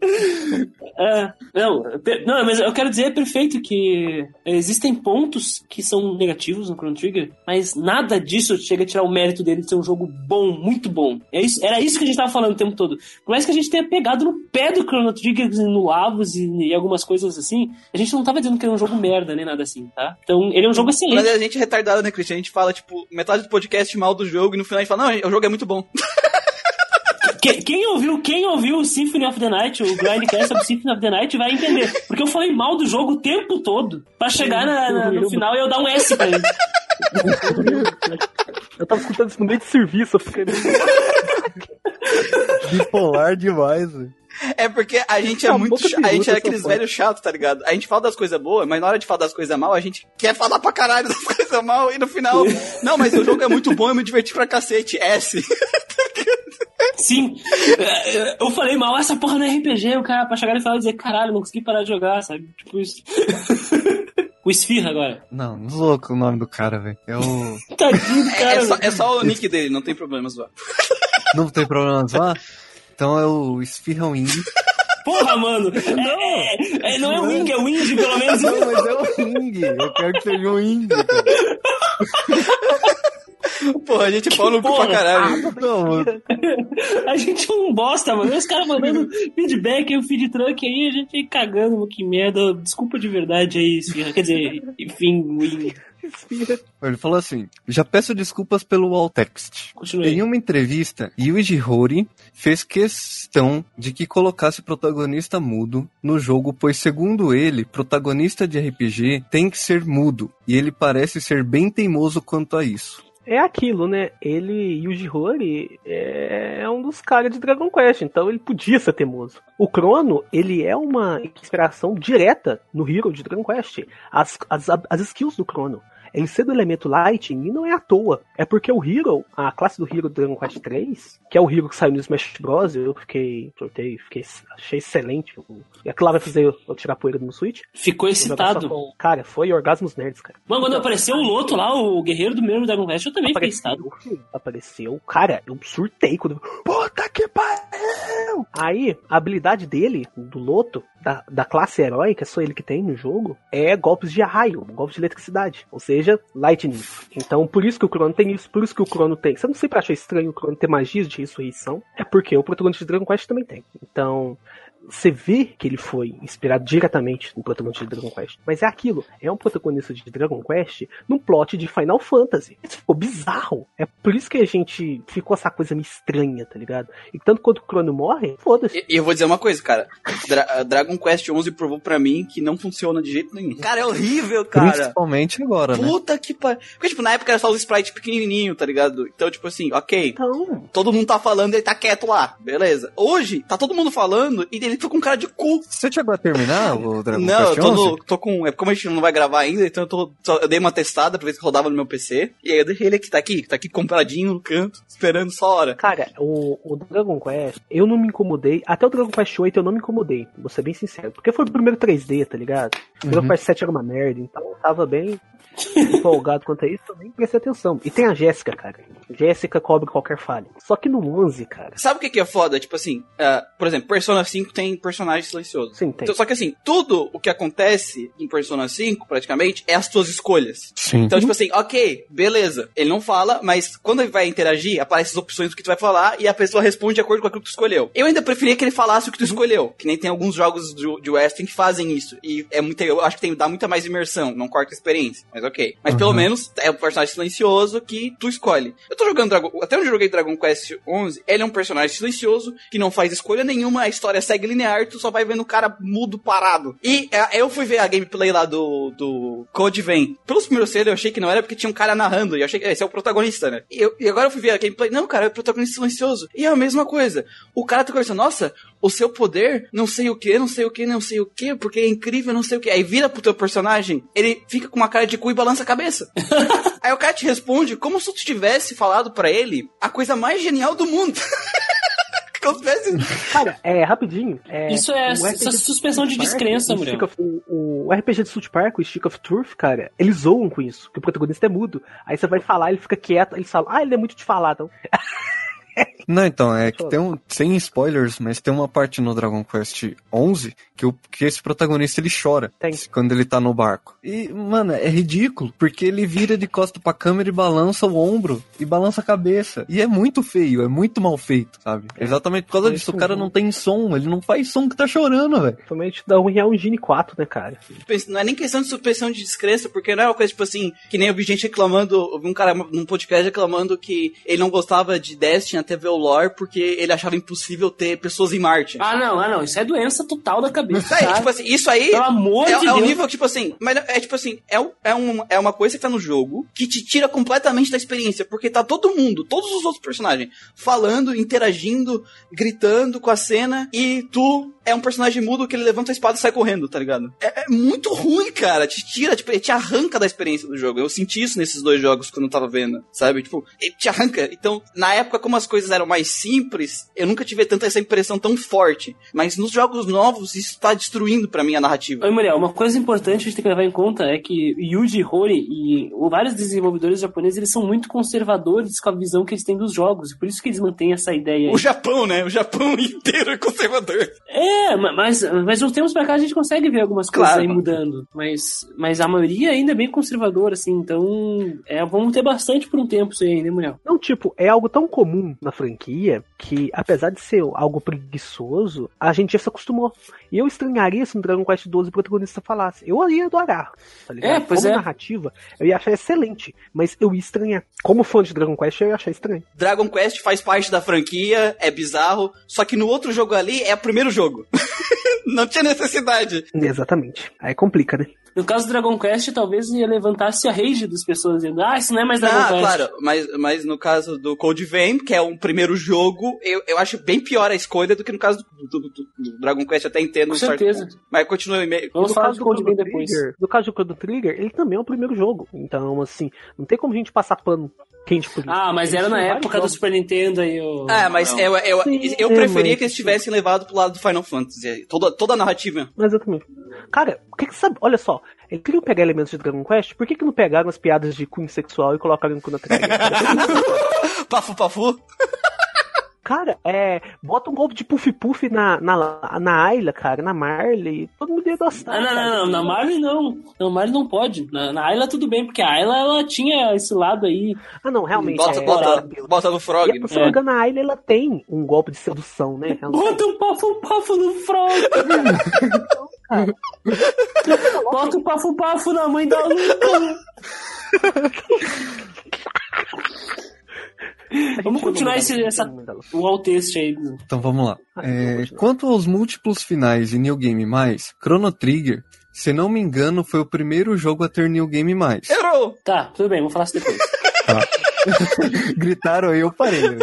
É, não, não, mas eu quero dizer, é perfeito que existem pontos que são negativos no Chrono Trigger, mas nada disso chega a tirar o mérito dele de ser um jogo bom, muito bom. É isso, era isso que a gente tava falando o tempo todo. Por mais que a gente tenha pegado no pé do Chrono Trigger, no Avos e, e algumas coisas assim, a gente não tava dizendo que era um jogo merda, nem nada assim, tá? Então, ele é um jogo excelente. Mas a gente é retardado, né, Christian? A gente fala, tipo, metade do podcast mal do jogo e no final a gente fala, não, o jogo é muito bom. Que- quem ouviu, quem ouviu o Symphony of the Night, o Grindcast sobre Symphony of the Night, vai entender. Porque eu falei mal do jogo o tempo todo. Pra chegar na- na- no final e eu dar um S pra ele. Eu tava escutando isso no meio de serviço, eu fiquei. Bipolar demais, velho. É porque a gente é Tá, muito. A gente é aqueles velhos chatos, tá ligado? A gente fala das coisas boas, mas na hora de falar das coisas mal, a gente quer falar pra caralho das coisas mal e no final. Não, mas o jogo é muito bom, eu me diverti pra cacete. S. Sim. É, Eu falei mal, essa porra não é RPG, o cara pra chegar e falar e dizer, caralho, não consegui parar de jogar, sabe? Tipo isso. o Esfirra agora. Não, com o nome do cara, velho. É o... Tadinho do É, cara. é só, velho. é só o nick dele, não tem problema zoar. Não tem problema zoar? Então é o Esfirra Wing. Porra, mano. Não. É, é- não é o Wing, é o Indy, pelo menos. Não, mas é o Wing. Eu quero que seja o Wing. Porra, a gente no cu porra. pra caralho. Não, mano. A gente é um bosta, mano. Os caras mandando feedback e o feed truck aí, a gente aí cagando, que merda. Desculpa de verdade aí, Esfirra. Quer dizer, enfim, Wing. Ele falou assim: já peço desculpas pelo alt text. Em uma entrevista, Yuji Horii fez questão de que colocasse protagonista mudo no jogo, pois, segundo ele, protagonista de RPG tem que ser mudo, e ele parece ser bem teimoso quanto a isso. É aquilo, né? Ele, Yuji Horii, é um dos caras de Dragon Quest, então ele podia ser teimoso. O Crono, ele é uma inspiração direta no Hero de Dragon Quest. As, as, as skills do Crono. Ele ser do elemento Lightning e não é à toa. É porque o Hero, a classe do Hero do Dragon Quest 3, que é o Hero que saiu no Smash Bros, eu fiquei, sorteio, fiquei, achei excelente. E aquilo lá vai fazer eu, tirar poeira do meu Switch. Ficou excitado. com- Cara, foi Orgasmos Nerds, cara. Mano, quando apareceu o Loto lá, o guerreiro do mesmo Dragon Quest, eu também fiquei excitado. Apareceu, apareceu. Cara, eu surtei quando. Puta que pariu! Aí, a habilidade dele, do Loto, da, da classe herói, que é só ele que tem no jogo, é golpes de raio, golpes de eletricidade. Ou seja, Lightning. Então, por isso que o Crono tem isso, por isso que o Crono tem. Você não sempre achou estranho o Crono ter magias de ressurreição? É porque o protagonista de Dragon Quest também tem. Então. Você vê que ele foi inspirado diretamente no protagonista de Dragon Quest. Mas é aquilo, é um protagonista de Dragon Quest num plot de Final Fantasy. Isso ficou bizarro. É por isso que a gente ficou essa coisa meio estranha, tá ligado? E tanto quando o Crono morre, foda-se. E, e eu vou dizer uma coisa, cara. Dra- Dragon Quest 11 provou pra mim que não funciona de jeito nenhum. Cara, é horrível, cara. Principalmente agora, né? Puta que pariu. Porque, tipo, na época era só os sprites pequenininho, tá ligado? Então, tipo assim, ok. Então, Todo mundo tá falando, ele tá quieto lá. Beleza. Hoje, tá todo mundo falando e ele fica com cara de cu. Você chegou a terminar o Dragon não, Quest eu tô, 11? no, tô com. É como a gente não vai gravar ainda, então eu, tô, só- eu dei uma testada pra ver se rodava no meu PC. E aí eu deixei ele aqui, tá aqui, tá aqui compradinho no canto, esperando só a hora. cara, o, o Dragon Quest, eu não me incomodei. Até o Dragon Quest 8 eu não me incomodei, vou ser bem sincero. Porque foi o primeiro 3D, tá ligado? O Dragon Uhum. Quest 7 era uma merda, então tava bem empolgado quanto a isso, eu nem prestei atenção. E tem a Jéssica, cara. Jéssica cobre qualquer falha. Só que no 11, cara. Sabe o que, que é foda? Tipo assim, uh, por exemplo, Persona 5 tem personagem silencioso. Sim, tem. Então, só que assim, tudo o que acontece em Persona 5, praticamente, é as tuas escolhas. Sim. Então, tipo assim, ok, beleza. Ele não fala, mas quando ele vai interagir, aparecem as opções do que tu vai falar e a pessoa responde de acordo com aquilo que tu escolheu. Eu ainda preferia que ele falasse o que tu escolheu. Que nem tem alguns jogos de, de Western que fazem isso. E é muito, eu acho que tem, dá muita mais imersão, não corta a experiência. Mas ok. Mas pelo Uhum. menos é um personagem silencioso que tu escolhe. Eu tô jogando Dragon. Até onde eu joguei Dragon Quest 11, ele é um personagem silencioso que não faz escolha nenhuma, a história segue linear, tu só vai vendo o cara mudo parado. E é, eu fui ver a gameplay lá do, do Code Vein. Pelos primeiros cedo eu achei que não era porque tinha um cara narrando, e eu achei que esse é o protagonista, né? E, eu- e agora eu fui ver a gameplay. Não, cara, é o protagonista silencioso. E é a mesma coisa. O cara tá conversando, nossa, o seu poder, não sei o que, não sei o que, não sei o que, porque é incrível, não sei o que. Aí vira pro teu personagem, ele fica com uma cara de cu e balança a cabeça. Aí o cara te responde como se tu tivesse falado pra ele a coisa mais genial do mundo. Cara, é, rapidinho. É, Isso é o essa suspensão de Park, descrença, of- O, o RPG de South Park, o Stick of Truth, cara, eles zoam com isso, que o protagonista é mudo. Aí você vai falar, ele fica quieto, eles falam, ah, ele é muito de falar, então. Não, então, é que tem um. Sem spoilers, mas tem uma parte no Dragon Quest 11 que, o, que esse protagonista ele chora Tem. quando ele tá no barco. E, mano, é ridículo, porque ele vira de costa pra câmera e balança o ombro e balança a cabeça. E é muito feio, é muito mal feito, sabe? Exatamente por causa É disso. isso O cara não tem som, ele não faz som que tá chorando, velho. Totalmente dá ruim é um Gene 4, né, cara? não é nem questão de suspensão de descrença, porque não é uma coisa tipo assim, que nem eu vi gente reclamando, eu vi um cara num podcast reclamando que ele não gostava de Destiny até ver o lore porque ele achava impossível ter pessoas em Marte. Ah, não, ah, não. Isso é doença total da cabeça. É, tipo assim, isso aí Pelo amor é, de é um Deus. nível, tipo assim, mas é tipo assim, é, um- é, um, é uma coisa que tá no jogo que te tira completamente da experiência, porque tá todo mundo, todos os outros personagens, falando, interagindo, gritando com a cena, e tu é um personagem mudo que ele levanta a espada e sai correndo, tá ligado? É, é muito ruim, cara, te tira, tipo, ele te arranca da experiência do jogo. Eu senti isso nesses dois jogos quando eu tava vendo, sabe? Tipo, ele te arranca. Então, na época, como as coisas eram mais simples, eu nunca tive tanta essa impressão tão forte. Mas nos jogos novos, isso tá destruindo pra mim a narrativa. Oi, Muriel, uma coisa importante que a gente tem que levar em conta é que Yuji Horii e vários desenvolvedores japoneses eles são muito conservadores com a visão que eles têm dos jogos. e Por isso que eles mantêm essa ideia aí. O Japão, né? O Japão inteiro é conservador. É, ma- mas, mas uns tempos pra cá a gente consegue ver algumas coisas Claro, aí mudando. Mas, mas a maioria ainda é bem conservadora, assim. Então, é, vamos ter bastante por um tempo isso aí, né, Muriel? Não, tipo, é algo tão comum na franquia que, apesar de ser algo preguiçoso, a gente já se acostumou. E eu estranharia se no Dragon Quest 12 o protagonista falasse. Eu ia adorar, tá ligado? É, pois Como é. narrativa, eu ia achar excelente, mas eu ia estranhar. Como fã de Dragon Quest, eu ia achar estranho. Dragon Quest faz parte da franquia, é bizarro, só que no outro jogo ali é o primeiro jogo. Não tinha necessidade. Exatamente. Aí complica, né? No caso do Dragon Quest, talvez ia levantasse a rage das pessoas dizendo, ah, isso não é mais Dragon Ah, Quest. claro, mas, mas no caso do Code Vein, que é um primeiro jogo, eu, eu acho bem pior a escolha do que no caso do, do- do- do Dragon Quest, até entendo Com um certeza. ponto. Mas continua o e-mail. Vamos no falar caso do Code Vein depois. Trigger, no caso do Chrono Trigger, ele também é o primeiro jogo. Então, assim, não tem como a gente passar pano quente por isso. Ah, mas era na época do jogos. Super Nintendo aí, o... Ah, mas eu, eu, Sim, eu é, preferia mas- que eles tivessem levado pro lado do Final Fantasy. Toda, toda a narrativa. Exatamente. Cara, o que que sabe? Olha só, eles queriam pegar elementos de Dragon Quest, por que, que não pegaram as piadas de cunho sexual e colocaram no Chrono Trigger? Pafu, pafu. Cara, é. Bota um golpe de puff-puff na, na, na Ayla, cara, na Marley. Todo mundo ia gostar. Ah, não, não, não, na Marley não. Na Marley não pode. Na, na Ayla tudo bem, porque a Ayla ela tinha esse lado aí. Ah, não, realmente. Bota, é, bota, é, bota no Frog. E, se não me engano, a Ayla ela tem um golpe de sedução, né? Ela- Bota um pafo pafo no frog. Bota o pafo pafo na mãe da Luca. Vamos continuar esse, essa, o altexto aí. Então vamos lá. Ah, É, quanto aos múltiplos finais em New Game Mais, Chrono Trigger, se não me engano, foi o primeiro jogo a ter New Game Mais. Errou! Tá, tudo bem, vamos falar isso depois. Gritaram aí, eu parei. né?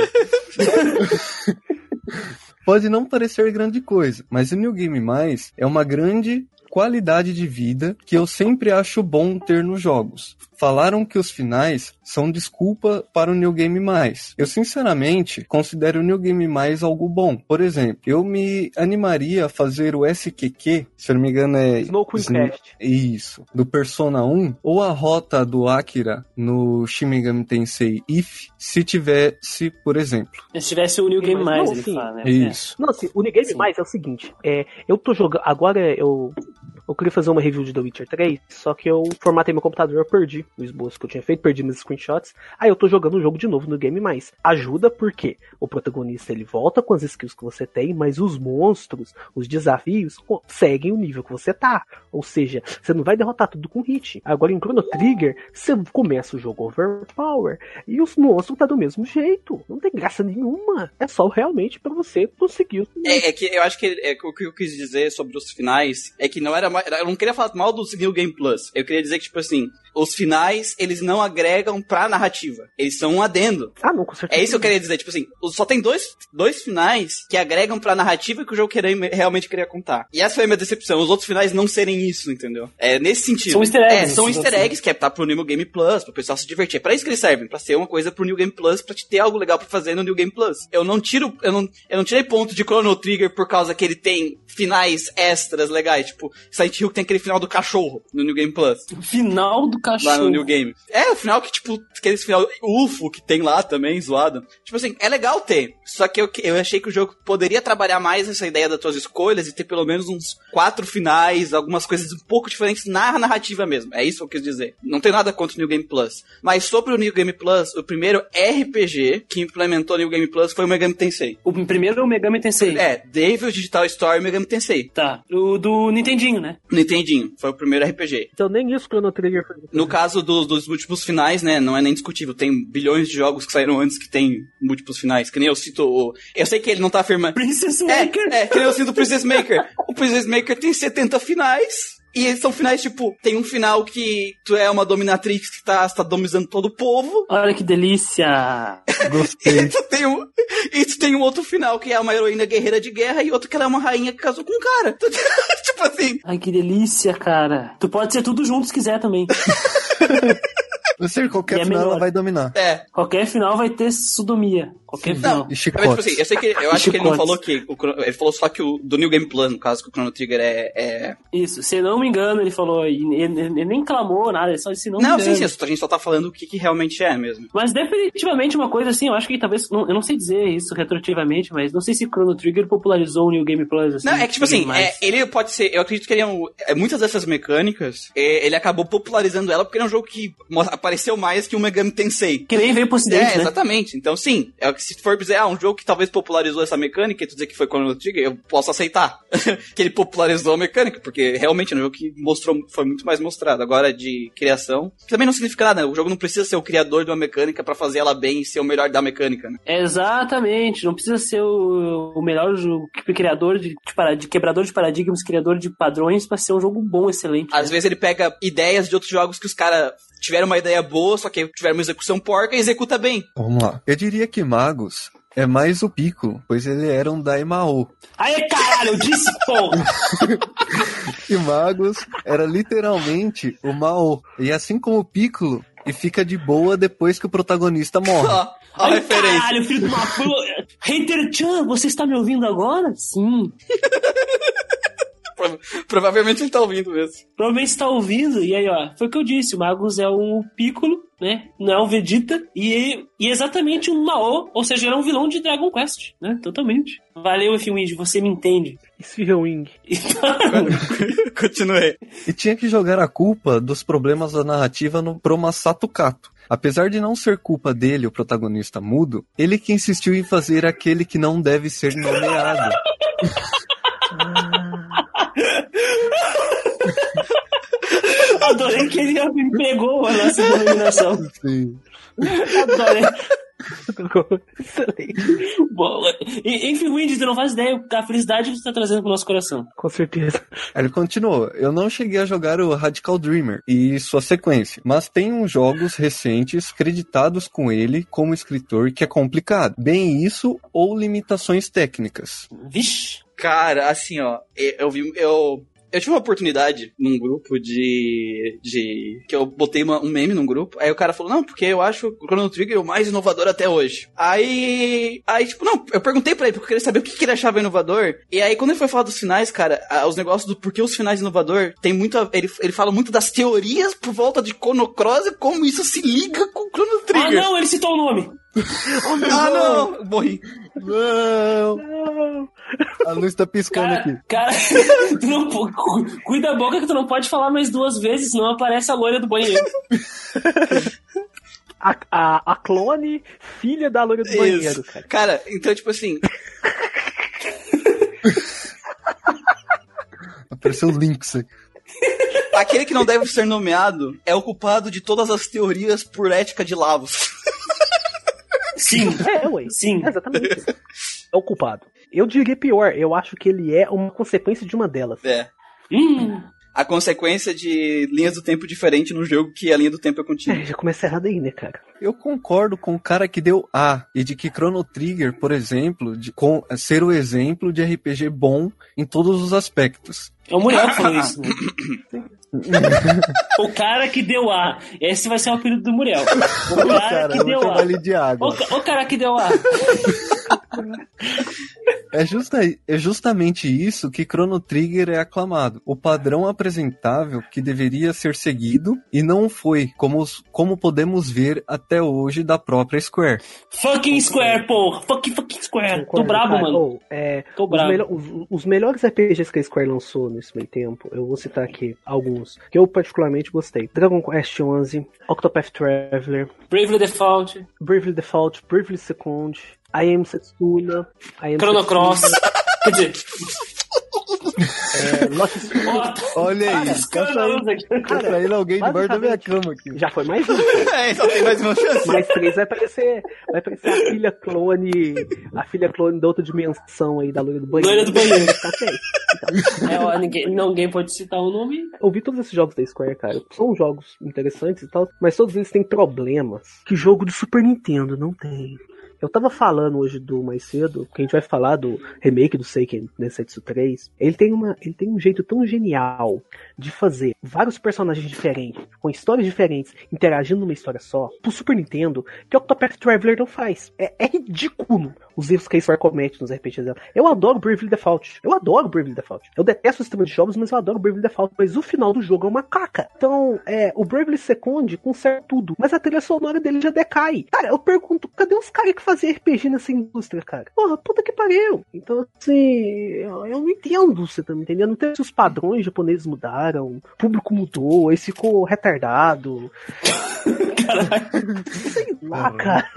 Pode não parecer grande coisa, mas o New Game Mais é uma grande qualidade de vida que eu sempre acho bom ter nos jogos. Falaram que os finais são desculpa para o New Game Mais. Eu sinceramente considero o New Game Mais algo bom. Por exemplo, eu me animaria a fazer o SQQ, se eu não me engano é Smoke Sn- Quest. isso, do Persona 1, ou a rota do Akira no Shin Megami Tensei If, se tivesse, por exemplo. Se tivesse o New Game Mais, não, ele sim. fala, né? Isso. Não, assim, o Negame Sim. Mais é o seguinte, é, eu tô jogando, agora eu, eu queria fazer uma review de The Witcher 3, só que eu formatei meu computador, eu perdi o esboço que eu tinha feito, perdi meus screenshots, aí eu tô jogando o jogo de novo no Game Mais. Ajuda porque o protagonista, ele volta com as skills que você tem, mas os monstros, os desafios, seguem o nível que você tá. Ou seja, você não vai derrotar tudo com hit. Agora em Chrono Trigger, você começa o jogo overpower, e os monstros tá do mesmo jeito. Não tem graça nenhuma. É só realmente pra você conseguir É, é que eu acho que é, o que eu quis dizer sobre os finais é que não era mais. Eu não queria falar mal do New Game Plus. Eu queria dizer que, tipo assim, os finais, eles não agregam pra narrativa. Eles são um adendo. Ah, não, com certeza. É isso que eu queria dizer, tipo assim, só tem dois, dois finais que agregam pra narrativa que o jogo queria, realmente queria contar. E essa foi a minha decepção, os outros finais não serem isso, entendeu? É nesse sentido. São easter eggs, É, são assim. easter eggs que é tá pro New Game Plus, pro pessoal se divertir. É pra isso que eles servem, pra ser uma coisa pro New Game Plus, pra te ter algo legal pra fazer no New Game Plus. Eu não tiro, eu não, eu não tirei ponto de Chrono Trigger por causa que ele tem finais extras legais, tipo, Silent Hill que tem aquele final do cachorro no New Game Plus Final do cachorro. lá no New Game. É, o final que, tipo, aqueles final UFO que tem lá também, zoado. Tipo assim, é legal ter. Só que eu, eu achei que o jogo poderia trabalhar mais essa ideia das tuas escolhas e ter pelo menos uns quatro finais, algumas coisas um pouco diferentes na narrativa mesmo. É isso que eu quis dizer. Não tem nada contra o New Game Plus. Mas sobre o New Game Plus, o primeiro RPG que implementou o New Game Plus foi o Megami Tensei. O primeiro é o Megami Tensei. É, Devil Digital Store e Megami Tensei. Tá. O do Nintendinho, né? Nintendinho. Foi o primeiro RPG. Então nem isso Chrono Trigger foi. No caso dos, dos múltiplos finais, né, não é nem discutível. Tem bilhões de jogos que saíram antes que tem múltiplos finais. Que nem eu cito o... Eu sei que ele não tá afirmando... Princess Maker. É, é, que nem eu cito o Princess Maker. O Princess Maker tem 70 finais... E eles são finais, tipo, tem um final que tu é uma dominatrix que tá, tá dominando todo o povo. Olha que delícia. E Gostei. tu, tem um, e tu tem um outro final que é uma heroína guerreira de guerra e outro que ela é uma rainha que casou com um cara. tipo assim, Ai, que delícia, cara. Tu pode ser tudo junto se quiser também. Você, qualquer E é final ela vai dominar. é. Qualquer final vai ter sodomia. Qualquer final. Não, E Mas, tipo assim, eu sei que eu acho que ele não Chicotes. falou que o, ele falou só que o do New Game Plus, no caso, que o Chrono Trigger é, é Isso, se eu não me engano, ele falou, e ele, ele nem clamou nada, ele só disse não, Não, sim, sim, a gente só tá falando o que, que realmente é mesmo. Mas definitivamente uma coisa assim, eu acho que talvez, não- eu não sei dizer isso retroativamente, mas não sei se Chrono Trigger popularizou o New Game Plus. Assim, Não, é que tipo assim, é, ele pode ser. Eu acredito que ele é um, é, muitas dessas mecânicas, é, ele acabou popularizando ela porque ele é um jogo que mo- apareceu mais que o Megami Tensei. Que nem veio pro É, ocidente, né? exatamente. Então, sim, é o que se for dizer, ah, um jogo que talvez popularizou essa mecânica e tu dizer que foi Chrono Trigger, eu posso aceitar que ele popularizou a mecânica, porque realmente é um jogo que mostrou, foi muito mais mostrado. Agora, de criação, que também não significa nada, né? O jogo não precisa ser o criador de uma mecânica pra fazer ela bem e ser o melhor da mecânica, né? Exatamente, não precisa ser o, o melhor jogo, criador de, de, para- de quebrador de paradigmas, criador de padrões pra ser um jogo bom, excelente. Às vezes ele pega ideias de outros jogos que os caras tiveram uma ideia boa, só que tiveram uma execução porca e executa bem. Vamos lá. Eu diria que Magos é mais o Piccolo, pois ele era um Daimao. Aê, caralho, eu disse, pô! E Magos era literalmente o Mao. E assim como o Piccolo, e fica de boa depois que o protagonista morre. Ó, ó a Ai, referência. caralho, filho de uma puta! Hater-chan, você está me ouvindo agora? Sim. Pro- Provavelmente ele tá ouvindo mesmo. Provavelmente está ouvindo, e aí, ó, foi o que eu disse, o Magus é um Piccolo, né? Não é um Vegeta, e, e exatamente um Mao, ou seja, ele é um vilão de Dragon Quest, né? Totalmente. Valeu, F-Wind, você me entende. Wing. Continuei. E tinha que jogar a culpa dos problemas da narrativa no pro Masato Kato. Apesar de não ser culpa dele, o protagonista mudo, ele que insistiu em fazer aquele que não deve ser nomeado. Adorei que ele empregou a nossa denominação. Sim. Adorei. Excelente. Bom, e- enfim, Wind, tu não faz ideia da felicidade que tu tá trazendo pro nosso coração. Com certeza. Aí Ele continuou. Eu não cheguei a jogar o Radical Dreamer e sua sequência, mas tem uns jogos recentes creditados com ele como escritor que é complicado. Bem isso ou limitações técnicas. Vixe. Cara, assim, ó, eu vi. Eu, Eu tive uma oportunidade num grupo de. de. que eu botei uma- um meme num grupo. Aí o cara falou, não, porque eu acho o Chrono Trigger o mais inovador até hoje. Aí. Aí, tipo, não, eu perguntei pra ele, porque eu queria saber o que, que ele achava inovador. E aí, quando ele foi falar dos finais, cara, ah, os negócios do porquê os finais inovador, tem muito. a- ele, ele fala muito das teorias por volta de Chrono Cross e como isso se liga com o Chrono Ah, Trigger. não, ele citou o nome. Ah, não! Morri. Não! A luz tá piscando Cara, aqui. cara tu não, cuida a boca que tu não pode falar mais duas vezes, senão aparece a loira do banheiro. A, a, a clone, filha da loira do Isso. banheiro, cara. Cara, então, tipo assim, Apareceu o Lynx aqui. aquele que não deve ser nomeado é o culpado de todas as teorias por ética de Lavos. Sim, É, ué. sim. É exatamente. É o culpado. Eu diria pior, eu acho que ele é uma consequência de uma delas. É. Hum, A consequência de linhas do tempo diferente num jogo que a linha do tempo é contínua. É, já começa errado aí, né, cara? Eu concordo com o cara que deu A e de que Chrono Trigger, por exemplo, de, com, ser o exemplo de RPG bom em todos os aspectos. É o Muriel que falou isso. Né? o cara que deu A. Esse vai ser o apelido do Muriel. O cara, Cara, que deu chamar A. ele de água. O, o cara que deu A. É, justa, é justamente isso que Chrono Trigger é aclamado. O padrão apresentável que deveria ser seguido e não foi, como, os- como podemos ver até hoje da própria Square. Fucking Square, porra. Fucking, fucking Square. Tô Concordo, brabo, cara. mano. Oh, é, Tô os, brabo. melho- os- os melhores RPGs que a Square lançou nesse meio tempo, eu vou citar aqui alguns, que eu particularmente gostei. Dragon Quest XI, Octopath Traveler, Bravely Default. Bravely Default, Bravely Second, I Am Setsuna, I Am Chrono Cross. Quer dizer, é, Lost Olha aí, tá saindo, aqui. tá Cara, saindo alguém debaixo da minha cama aqui. Já foi mais um. É, só tem mais uma chance. Mais três vai aparecer. Vai aparecer a filha clone. A filha clone da outra dimensão aí da loira do banheiro. Loira do banheiro. Tá feio. É, ó, ninguém, ninguém pode citar o nome. Eu vi todos esses jogos da Square, cara. São jogos interessantes e tal, mas todos eles têm problemas que jogo de Super Nintendo não tem. Eu tava falando hoje do mais cedo, que a gente vai falar do remake do Seiken Densetsu 3. Ele tem, uma, ele tem um jeito tão genial de fazer vários personagens diferentes, com histórias diferentes, interagindo numa história só, pro Super Nintendo, que o Octopath Traveler não faz. É, é ridículo os erros que a Square comete nos RPGs dela. Eu adoro Bravely Default. Eu adoro Bravely Default. Eu detesto o sistema de jogos, mas eu adoro Bravely Default. Mas o final do jogo é uma caca. Então, é, o Bravely Second conserta tudo, mas a trilha sonora dele já decai. Cara, eu pergunto, cadê os caras que faziam RPG nessa indústria, cara? Porra, puta que pariu. Então, assim, eu, eu não entendo, você tá me entendendo? Não tem se os padrões japoneses mudaram, o público mudou, aí ficou retardado. Sei lá, cara.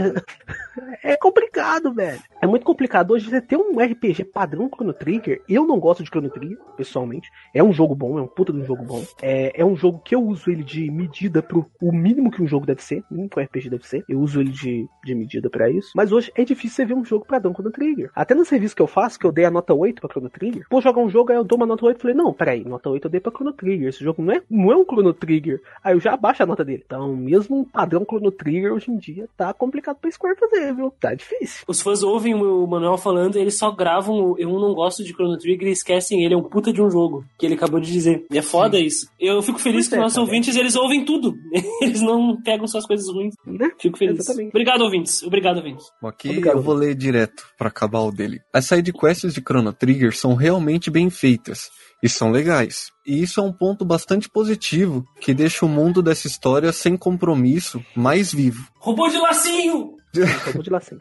É complicado, velho. É muito complicado. Hoje você ter um RPG padrão Chrono Trigger, eu não gosto de Chrono Trigger, pessoalmente. É um jogo bom, é um puta de um jogo bom. É, é um jogo que eu uso ele de medida pro o mínimo que um jogo deve ser, o mínimo que um RPG deve ser. Eu uso ele de, de medida pra isso. Mas hoje é difícil você ver um jogo padrão Chrono Trigger. Até no serviço que eu faço, que eu dei a nota 8 pra Chrono Trigger, vou jogar um jogo, aí eu dou uma nota 8 e falei, não, peraí, nota 8 eu dei pra Chrono Trigger. Esse jogo não é, não é um Chrono Trigger. Aí eu já abaixo a nota dele. Então, mesmo um padrão Chrono Trigger hoje em dia tá complicado pra Square fazer, viu? Tá difícil. Os fãs ouvem o Manuel falando, eles só gravam o Eu não gosto de Chrono Trigger e esquecem ele, é um puta de um jogo, que ele acabou de dizer. E é foda isso. Eu fico feliz Pois que é, nossos cara. ouvintes, eles ouvem tudo. Eles não pegam só as coisas ruins. Né? Fico feliz. Exatamente. Obrigado, ouvintes. Obrigado, ouvintes. Bom, Aqui Obrigado. eu vou ler direto pra acabar o dele. As sidequests de Chrono Trigger são realmente bem feitas e são legais. E isso é um ponto bastante positivo que deixa o mundo dessa história sem compromisso mais vivo. Robô de lacinho! De.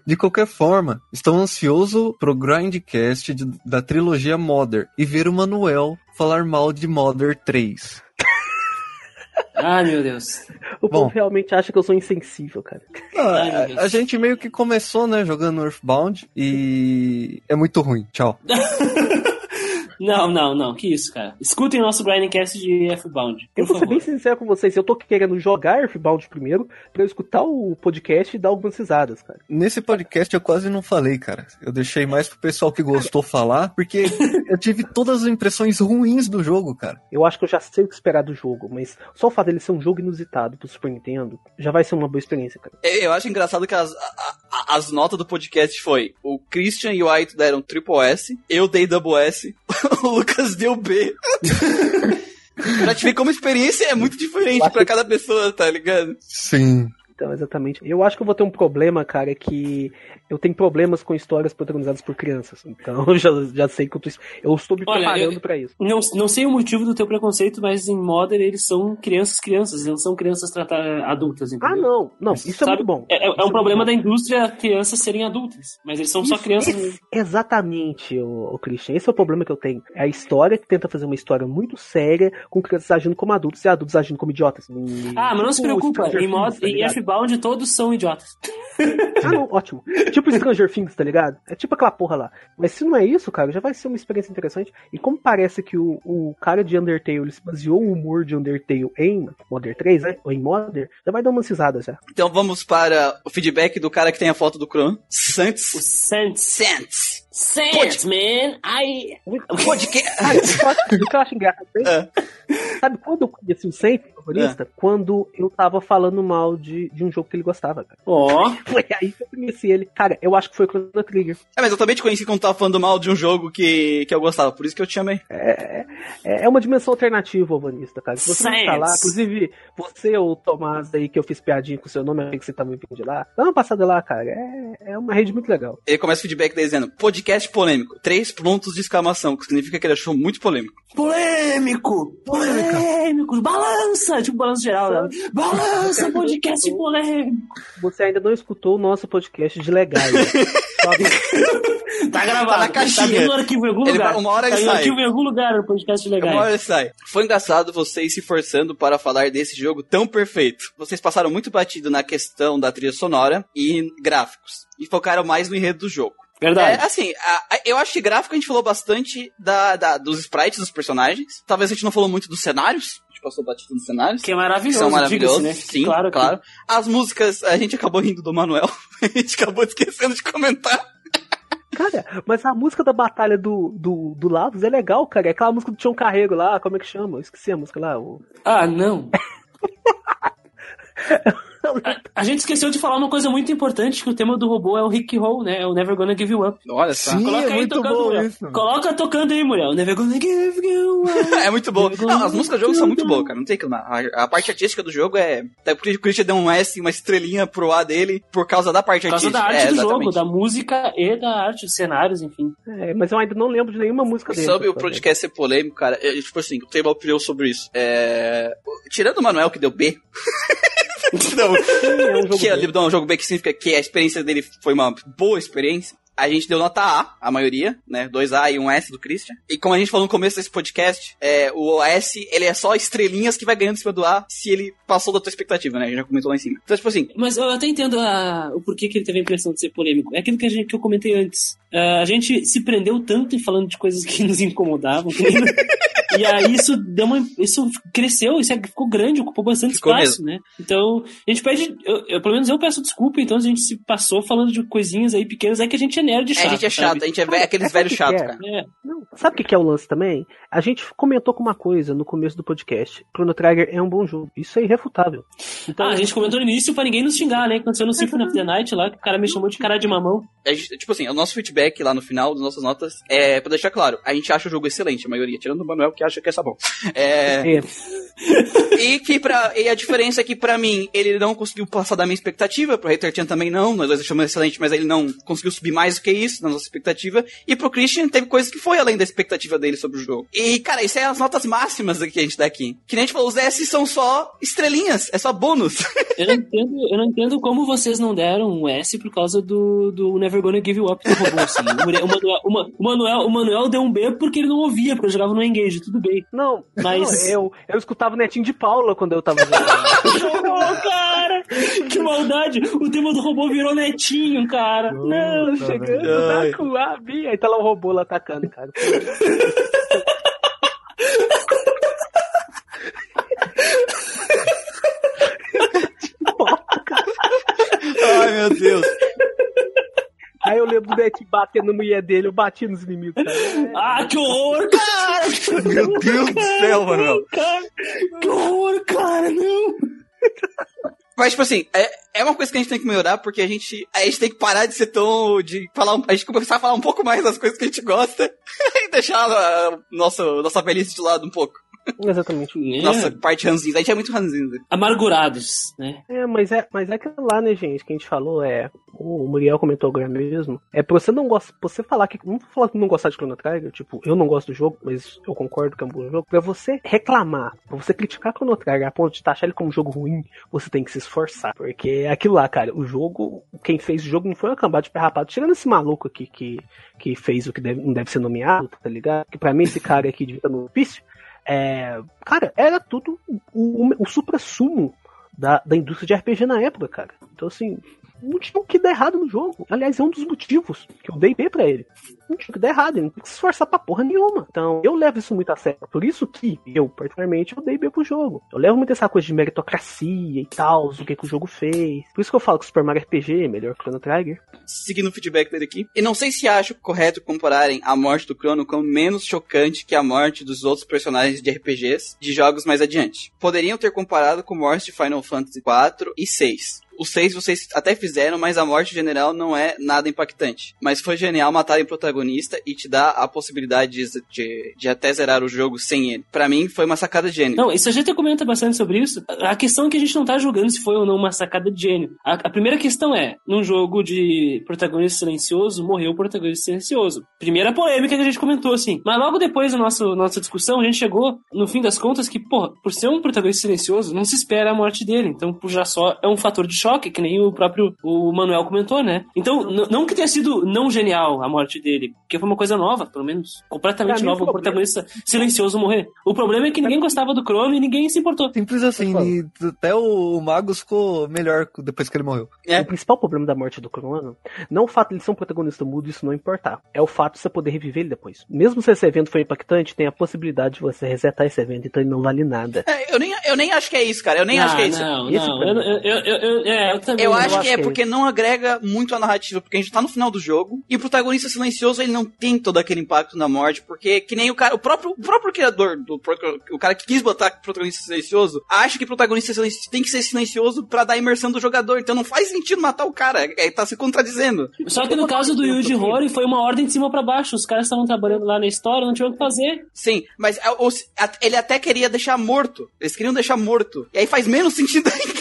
De qualquer forma, estou ansioso pro Grindcast de- da trilogia Modern e ver o Manuel falar mal de Modern 3. Ai, meu Deus. O Bom. povo realmente acha que eu sou insensível, cara. Ah, a gente meio que começou, né, jogando Earthbound e é muito ruim. Tchau. Não, não, não. Que isso, cara. Escutem nosso Grindcast de F-Bound. Eu vou ser bem favor. sincero com vocês, eu tô querendo jogar Earthbound primeiro pra eu escutar o podcast e dar algumas risadas, cara. Nesse podcast eu quase não falei, cara. Eu deixei mais pro pessoal que gostou falar, porque eu tive todas as impressões ruins do jogo, cara. Eu acho que eu já sei o que esperar do jogo, mas só o fato dele ser um jogo inusitado pro Super Nintendo já vai ser uma boa experiência, cara. Eu eu acho engraçado que as, a- a- as notas do podcast foi o Christian e o Aito deram triple S, eu dei double S, o Lucas deu B. pra te ver como experiência é muito diferente para cada pessoa, tá ligado? Sim. Então, exatamente. Eu acho que eu vou ter um problema, cara, que eu tenho problemas com histórias protagonizadas por crianças. Então, eu já, já sei que eu, tô, eu estou me Olha, preparando eu- pra isso. Não, não sei o motivo do teu preconceito, mas em Modern eles são crianças crianças, eles não são crianças tratar adultas, entendeu? Ah, não. Não, isso é Sabe? muito bom. É, é- é um muito problema bom. da indústria crianças serem adultas, mas eles são só Isso, crianças esse- exatamente, o, Christian. Esse é o problema que eu tenho. É a história que tenta fazer uma história muito séria, com crianças agindo como adultos e adultos agindo como idiotas. E- Ah, mas não se preocupa, em, mod, tá em F-Bound todos são idiotas. Ah, não, ótimo. Tipo Stranger Things, tá ligado? É tipo aquela porra lá. Mas se não é isso, cara, já vai ser uma experiência interessante. E como parece que o, o cara de Undertale ele se baseou o humor de Undertale em Modern 3, né? Ou em Modern, já vai dar umas risadas já. Então vamos para o feedback do cara que tem a foto do Kron. O Santos. Santos. Sense, man! I... Podcast. O que eu acho- o que eu acho engraçado É. Sabe quando eu conheci o Sempre, favorista? Quando eu tava falando mal de, de um jogo que ele gostava, cara. Ó, Foi aí que eu conheci ele. Cara, eu acho que foi o Chrono Trigger. É, mas eu também te conheci quando tava falando mal de um jogo que, que eu gostava, por isso que eu te chamei. É, é é uma dimensão alternativa, Alvanista, cara. Se você não tá lá, inclusive, você ou o Tomás aí, que eu fiz piadinha com o seu nome, aí que você também vindo de lá, dá uma passada lá, cara. É, é uma rede muito legal. Ele começa o feedback dizendo, podcast polêmico, três pontos de exclamação, que significa que ele achou muito polêmico. polêmico! Polêmico! Balança! Tipo balanço geral, né? Balança, podcast polêmico! Você ainda não escutou o nosso podcast de legais. Tá gravado. Tá na caixinha. Tá dentro do arquivo em algum Ele lugar. vai- uma hora tá ele no sai. arquivo em algum lugar, o podcast Uma legal. hora ele sai. Foi engraçado vocês se forçando para falar desse jogo tão perfeito. Vocês passaram muito batido na questão da trilha sonora e gráficos. E focaram mais no enredo do jogo. Verdade. É, assim, a- a- eu acho que gráfico a gente falou bastante da, da- dos sprites dos personagens. Talvez a gente não falou muito dos cenários. A gente passou batido nos cenários. Que é que maravilhoso, são maravilhosos, né? sim, claro. claro, que- As músicas, a gente acabou rindo do Manuel. a gente acabou esquecendo de comentar. Cara, mas a música da batalha do, do, do Lavos é legal, cara. É aquela música do Tião Carrego lá, como é que chama? Eu esqueci a música lá. O... Ah, não. A gente esqueceu de falar uma coisa muito importante, que o tema do robô é o Rick Roll, né? É o Never Gonna Give You Up. Olha só. Sim, Coloca é aí muito tocando, bom Muriel. isso. Coloca tocando aí, Muriel. Never Gonna Give You Up. É muito bom. Não, as músicas do jogo são muito boas, cara. Não tem que A, a parte artística do jogo é. Até porque o Christian deu um S, uma estrelinha pro A dele por causa da parte Por causa artística. da arte é, do jogo, da música e da arte, dos cenários, enfim. É, mas eu ainda não lembro de nenhuma música dele. Sobre o podcast ser polêmico, cara, é, tipo assim, o Table opinião sobre isso. É... Tirando o Manuel que deu B. não, é um jogo que bom. ele deu um jogo B que significa que a experiência dele foi uma boa experiência. A gente deu nota A, a maioria, né? 2A e um S do Christian. E como a gente falou no começo desse podcast, é, o S, ele é só estrelinhas que vai ganhando em cima do A se ele passou da tua expectativa, né? A gente já comentou lá em cima. Então, tipo assim, Mas eu até entendo a- o porquê que ele teve a impressão de ser polêmico. É aquilo que, a gente, que eu comentei antes. Ah, a gente se prendeu tanto em falando de coisas que nos incomodavam. que nem- e aí isso deu uma. Isso cresceu, isso é- ficou grande, ocupou bastante Ficou espaço, né? Então, a gente pede. eu- eu- pelo menos eu peço desculpa, então a gente se passou falando de coisinhas aí pequenas. É que a gente é nerd é, chato. a gente é chato, sabe? a gente é ve- aqueles É, velhos sabe o que chatos, que é? cara. É. Não, sabe o que que é o lance também? A gente comentou com uma coisa no começo do podcast. Chrono Trigger é um bom jogo. Isso é irrefutável. Então, Ah, a gente comentou no início pra ninguém nos xingar, né? Aconteceu no Symphony of the Night lá, que o cara me chamou de cara de mamão. Gente- tipo assim, o nosso feedback lá no final das nossas notas é pra deixar claro, a gente acha o jogo excelente, a maioria, tirando o Manuel que acha que é sabão. É, é, e que pra, e a diferença é que pra mim, ele não conseguiu passar da minha expectativa, pro Hater Chan também não, nós dois achamos excelente, mas ele não conseguiu subir mais do que isso na nossa expectativa, e pro Christian teve coisas que foi além da expectativa dele sobre o jogo. E, cara, isso é as notas máximas que a gente dá aqui. Que nem a gente falou, os S são só estrelinhas, é só bônus. Eu não entendo, eu não entendo como vocês não deram um S por causa do, do Never Gonna Give You Up do robô, assim. O Manuel, o, Ma- o Manuel, o Manuel deu um B porque ele não ouvia, porque eu jogava no Engage, tudo bem. não, Mas- não, eu, eu escutava o Netinho de Paula quando eu tava jogando. Ô, cara! Que maldade! O tema do robô virou netinho, cara. Não, Não, chegando Ai. na Coab. Aí tá lá o robô lá atacando, cara. Ai, meu Deus. Aí eu lembro do Netinho batendo na mulher dele, eu bati nos inimigos, cara. Ah, que horror, cara! Meu Deus do céu. Cara, que horror, cara, não! Mas, tipo assim, é, é uma coisa que a gente tem que melhorar, porque a gente, a gente tem que parar de ser tão. de falar. A gente começar a falar um pouco mais das coisas que a gente gosta e deixar a nossa, nossa velhice de lado um pouco. Exatamente. É, Nossa, parte ranzinza. A gente é muito ranzinza. Amargurados, né? É, mas é, mas é aquilo lá, né, gente, que a gente falou, é. O Muriel comentou agora mesmo. É pra você não gostar. Você falar que. Não vou falar que não gostar de Chrono Trigger, tipo, eu não gosto do jogo, mas eu concordo que é um bom jogo. Pra você reclamar, pra você criticar Chrono Trigger a ponto de taxar ele como um jogo ruim, você tem que se esforçar. Porque é aquilo lá, cara, o jogo. Quem fez o jogo não foi uma cambada de perrapado. Chegando esse maluco aqui que, que fez o que deve- não deve ser nomeado, tá ligado? Que pra mim esse cara aqui devia estar no ofício. É, cara, era tudo o, o, o supra-sumo da, da indústria de RPG na época, cara. Então, assim, não tinha o que dar errado no jogo. Aliás, é um dos motivos que eu dei B pra ele. Não tinha o que dar errado, ele não tem que se esforçar pra porra nenhuma. Então, eu levo isso muito a sério. Por isso que eu, particularmente, eu dei B pro jogo. Eu levo muito essa coisa de meritocracia e tal, o que, que o jogo fez. Por isso que eu falo que o Super Mario RPG é melhor que o Chrono Trigger. Seguindo o feedback dele aqui. E não sei se acho correto compararem a morte do Crono como menos chocante que a morte dos outros personagens de RPGs de jogos mais adiante. Poderiam ter comparado com mortes de Final Fantasy 4 e 6. O 6 vocês até fizeram, mas a morte general não é nada impactante. Mas foi genial matarem o protagonista e te dá a possibilidade de, de, de até zerar o jogo sem ele. Pra mim, foi uma sacada de gênio. Não, isso a gente comenta bastante sobre isso. A questão é que a gente não tá julgando se foi ou não uma sacada de gênio. A, a primeira questão é, num jogo de protagonista silencioso, morreu o protagonista silencioso. Primeira polêmica que a gente comentou, assim. Mas logo depois da nossa, nossa discussão, a gente chegou, no fim das contas, que, pô, por ser um protagonista silencioso, não se espera a morte dele. Então, já só é um fator de choque, que nem o próprio o Manuel comentou, né? Então, não que tenha sido não genial a morte dele, porque foi uma coisa nova, pelo menos completamente Pra nova, o o protagonista silencioso morrer. O problema é que ninguém gostava do Crono e ninguém se importou. Simples assim, e até o Magus ficou melhor depois que ele morreu. É. O principal problema da morte do Crono não é o fato de ele ser um protagonista mudo, isso não importar. É o fato de você poder reviver ele depois. Mesmo se esse evento foi impactante, tem a possibilidade de você resetar esse evento, então ele não vale nada. É, eu, nem, eu nem acho que é isso, cara. Eu nem acho que é isso. Não, não, eu, eu, eu, eu, é, eu também Eu acho que é que é porque não agrega muito a narrativa, porque a gente tá no final do jogo e o protagonista silencioso ele não tem todo aquele impacto na morte, porque que nem o cara, o próprio, o próprio criador do o cara que quis botar protagonista silencioso, acha que protagonista silencioso tem que ser silencioso pra dar imersão do jogador, então não faz sentido matar o cara, é, tá se contradizendo. Só que no caso do Yuji Horii foi uma ordem de cima pra baixo. Os caras estavam trabalhando lá na história, não tinham o que fazer. Sim, mas ele até queria deixar morto. Eles queriam deixar morto. E aí faz menos sentido ainda.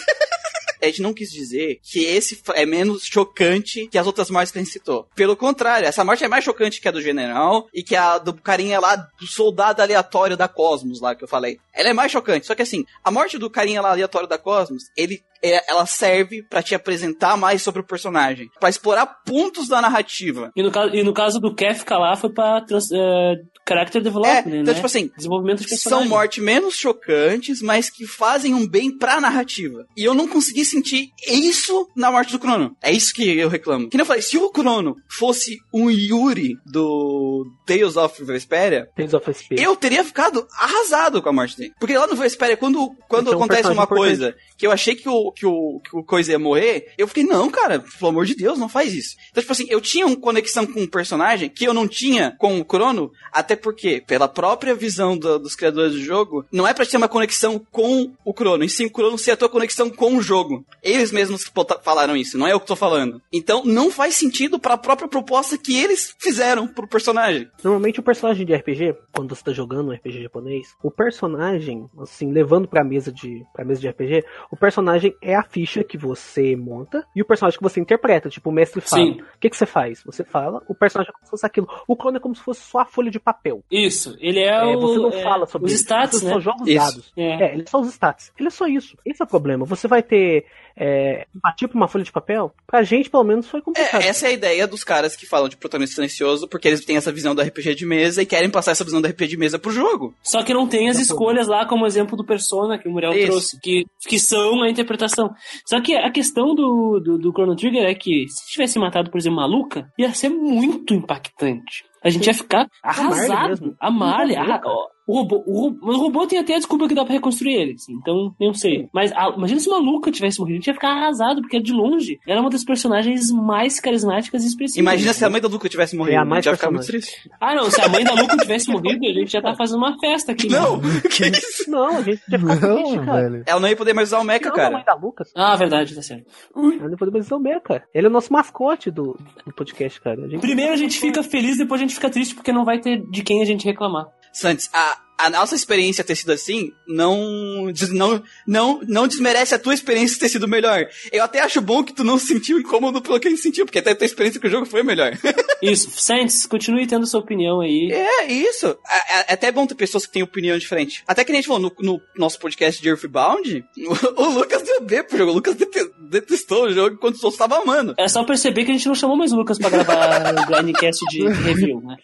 Gente não quis dizer que esse é menos chocante que as outras mortes que a gente citou. Pelo contrário, essa morte é mais chocante que a do general e que a do carinha lá, do soldado aleatório da Cosmos lá que eu falei. Ela é mais chocante. Só que assim, a morte do carinha lá aleatório da Cosmos, ele, é- ela serve pra te apresentar mais sobre o personagem, Pra explorar pontos da narrativa. E no, caso, e no caso do Kefka lá foi pra trans, é, character É, development, então né? tipo assim, Desenvolvimento de são mortes menos chocantes, mas que fazem um bem pra narrativa. E eu não consegui sentir isso na morte do Crono. É isso que eu reclamo. Que nem eu falei, se o Crono fosse um Yuri do Tales of Vesperia, Tales of SP. eu teria ficado arrasado com a morte dele. Porque lá no Vesperia, quando, quando Então, um acontece uma importante. coisa que eu achei que o, que, o, que o coisa ia morrer, eu fiquei, não, cara, pelo amor de Deus, não faz isso. Então, tipo assim, eu tinha uma conexão com o personagem que eu não tinha com o Crono, até porque, pela própria visão do- dos criadores do jogo, não é pra ter uma conexão com o Crono, e sim o Crono ser a tua conexão com o jogo. Eles mesmos falaram isso, não é eu que tô falando. Então, não faz sentido pra própria proposta que eles fizeram pro personagem. Normalmente o personagem de RPG, quando você tá jogando um RPG japonês, o personagem, assim, levando pra mesa de pra mesa de RPG, o personagem é a ficha que você monta e o personagem que você interpreta, tipo, o mestre fala. O que que você faz? Você fala, o personagem é como se fosse aquilo. O clone é como se fosse só a folha de papel. Isso, ele é, É, o. você não é, fala sobre os isso. stats, você né? só joga os Isso. dados. É. É, ele é só os stats. Ele é só isso. Esse é o problema. Você vai ter é, empatia pra uma folha de papel? Pra gente, pelo menos, foi complicado. É, essa é a ideia dos caras que falam de protagonista silencioso, porque eles têm essa visão do RPG de mesa e querem passar essa visão do RPG de mesa pro jogo. Só que não tem as escolhas lá, como exemplo do Persona que o Muriel Isso. trouxe, que, que são a interpretação. Só que a questão do, do, do Chrono Trigger é que, se tivesse matado, por exemplo, Maluca, ia ser muito impactante. A gente ia ficar Marley arrasado. A Marley, Não, ah, ó, o robô, o robô, o robô tem até a desculpa que dá pra reconstruir ele, assim, então, não sei. Mas a, imagina se o Maluca tivesse morrido, a gente ia ficar arrasado, porque de longe era uma das personagens mais carismáticas e expressivas. Imagina se a mãe da Luca tivesse morrido. É a a gente ia ficar muito triste. Ah, não, se a mãe da Luca tivesse morrido, a gente já tá fazendo uma festa aqui. né? Não! que isso? Não, a gente ia ficar triste, Não, cara. velho. Ela não ia poder mais usar o mecha, Não, a mãe cara. da Lucas. Ah, verdade, tá certo. Ela não pode mais usar o Mecha. Ele é o nosso mascote do, do podcast, cara. A gente- Primeiro a gente fica feliz, depois a gente fica triste porque não vai ter de quem a gente reclamar. Santos, a, a nossa experiência ter sido assim não, não, não, não desmerece a tua experiência ter sido melhor. Eu até acho bom que tu não sentiu incômodo pelo que a gente sentiu, porque até a tua experiência com o jogo foi melhor. Isso, Saints, continue tendo sua opinião aí. É, isso. É, é até bom ter pessoas que têm opinião diferente. Até que nem a gente falou no, no nosso podcast de Earthbound, o, o Lucas deu B pro jogo. O Lucas dete- detestou o jogo enquanto o outros tava amando. É só perceber que a gente não chamou mais o Lucas pra gravar o Grindcast de review, né?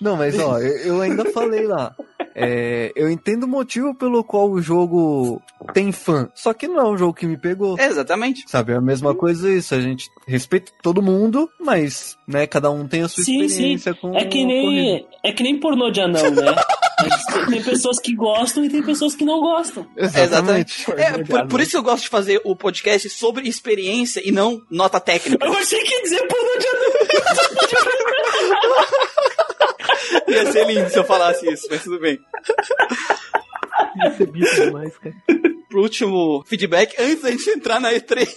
Não, mas ó, eu, eu ainda falei lá. É, eu entendo o motivo pelo qual o jogo tem fã. Só que não é um jogo que me pegou. Exatamente. Sabe, é a mesma coisa isso. A gente respeita todo mundo, mas, né, cada um tem a sua Sim, experiência com É que nem, é que nem pornô de anão, né? Tem- pessoas que gostam e tem pessoas que não gostam. Exatamente. É, por, por isso eu gosto de fazer o podcast sobre experiência e não nota técnica. Eu achei que ia dizer pornô de anão. Ia ser lindo se eu falasse isso, mas tudo bem. Bicho demais, cara. Pro último feedback, antes da gente entrar na E3.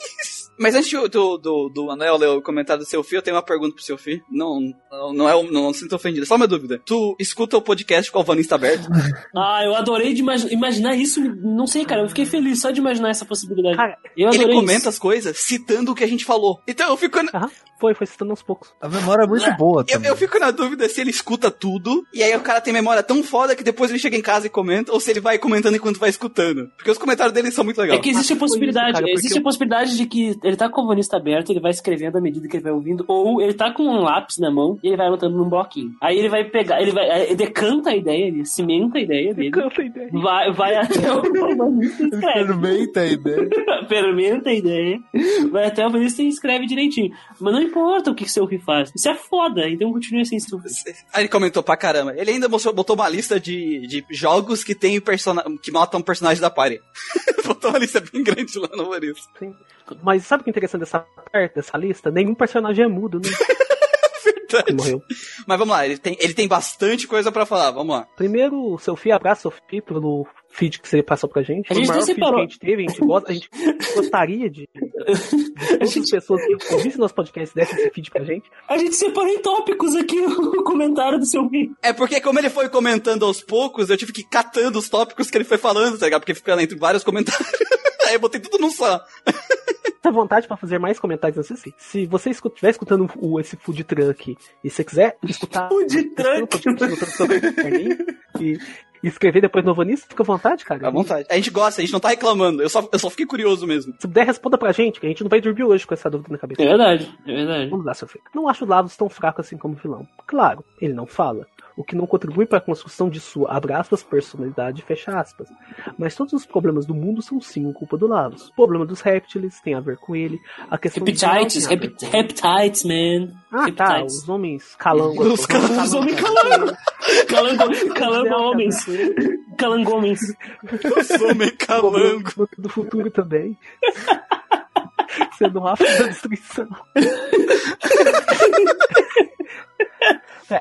Mas antes do, do, do Manuel ler o comentário do seu filho, eu tenho uma pergunta pro seu filho. Não, não, não é, não, não sinto ofendido, é só uma dúvida. Tu escuta o podcast com o Alvanista aberto? Ah, eu adorei de imagi- imaginar isso. Não sei, cara, eu fiquei feliz só de imaginar essa possibilidade. Cara, eu Ele comenta isso. as coisas citando o que a gente falou. Então eu fico, na- aham, foi, foi citando aos poucos. A memória é muito boa eu, também. eu fico na dúvida se ele escuta tudo, e aí o cara tem memória tão foda que depois ele chega em casa e comenta, ou se ele vai comentando enquanto vai escutando. Porque os comentários dele são muito legais. É que existe a Mas possibilidade, isso, cara, porque existe a possibilidade de que ele tá com o vanista aberto, ele vai escrevendo à medida que ele vai ouvindo, ou ele tá com um lápis na mão e ele vai anotando num bloquinho. Aí ele vai pegar, ele vai, ele decanta a ideia, ele cimenta a ideia dele, Canta a ideia. vai, vai até o vanista e escreve. Fermenta a ideia. Fermenta a ideia, vai até o vanista e escreve direitinho. Mas não importa o que seu Ruffy faz, isso é foda, então continue assim, seu Aí ele comentou pra caramba. Ele ainda mostrou, botou uma lista de, de jogos que tem persona que matam personagens da party. botou uma lista bem grande lá no Vanista. Sim. Mas sabe o que é interessante dessa parte, dessa lista? Nenhum personagem é mudo, né? Morreu. Mas vamos lá, ele tem, ele tem bastante coisa pra falar, vamos lá. Primeiro, Sophie, abraço, Sophie, pelo feed que você passou pra gente. A gente o maior até feed que separou. a gente teve, a gente, gosta, a gente gostaria de, de todas as pessoas que ouvissem nosso podcast dessem esse feed pra gente. A gente separou em tópicos aqui o comentário do seu Ruffy. É porque como ele foi comentando aos poucos, eu tive que ir catando os tópicos que ele foi falando, tá ligado? Porque fica entre vários comentários. Aí eu botei tudo num só. Fica à vontade pra fazer mais comentários site. Se você estiver escutando o, esse food truck e você quiser escutar Food truck. e, e escrever depois no Vanista, fica à vontade, cara. À vontade. A gente gosta, a gente não tá reclamando. Eu só, eu só fiquei curioso mesmo. Se puder, responda pra gente, que a gente não vai dormir hoje com essa dúvida na cabeça. É verdade, é verdade. Vamos lá, seu filho. Não acho o Lavos tão fraco assim como vilão. Claro, ele não fala, o que não contribui para a construção de sua, abre aspas, personalidade, fecha aspas. Mas todos os problemas do mundo são sim culpa do Lavos. O problema dos répteis tem a ver com ele, a questão Hepatitis, hep- hepatitis, man. Ah, tá, os homens calangos. Os calangos, os homens calangos. Calango, calango homens. Calangomens. Eu sou meio calango. Do, futuro também. Sendo um afro da destruição. くだ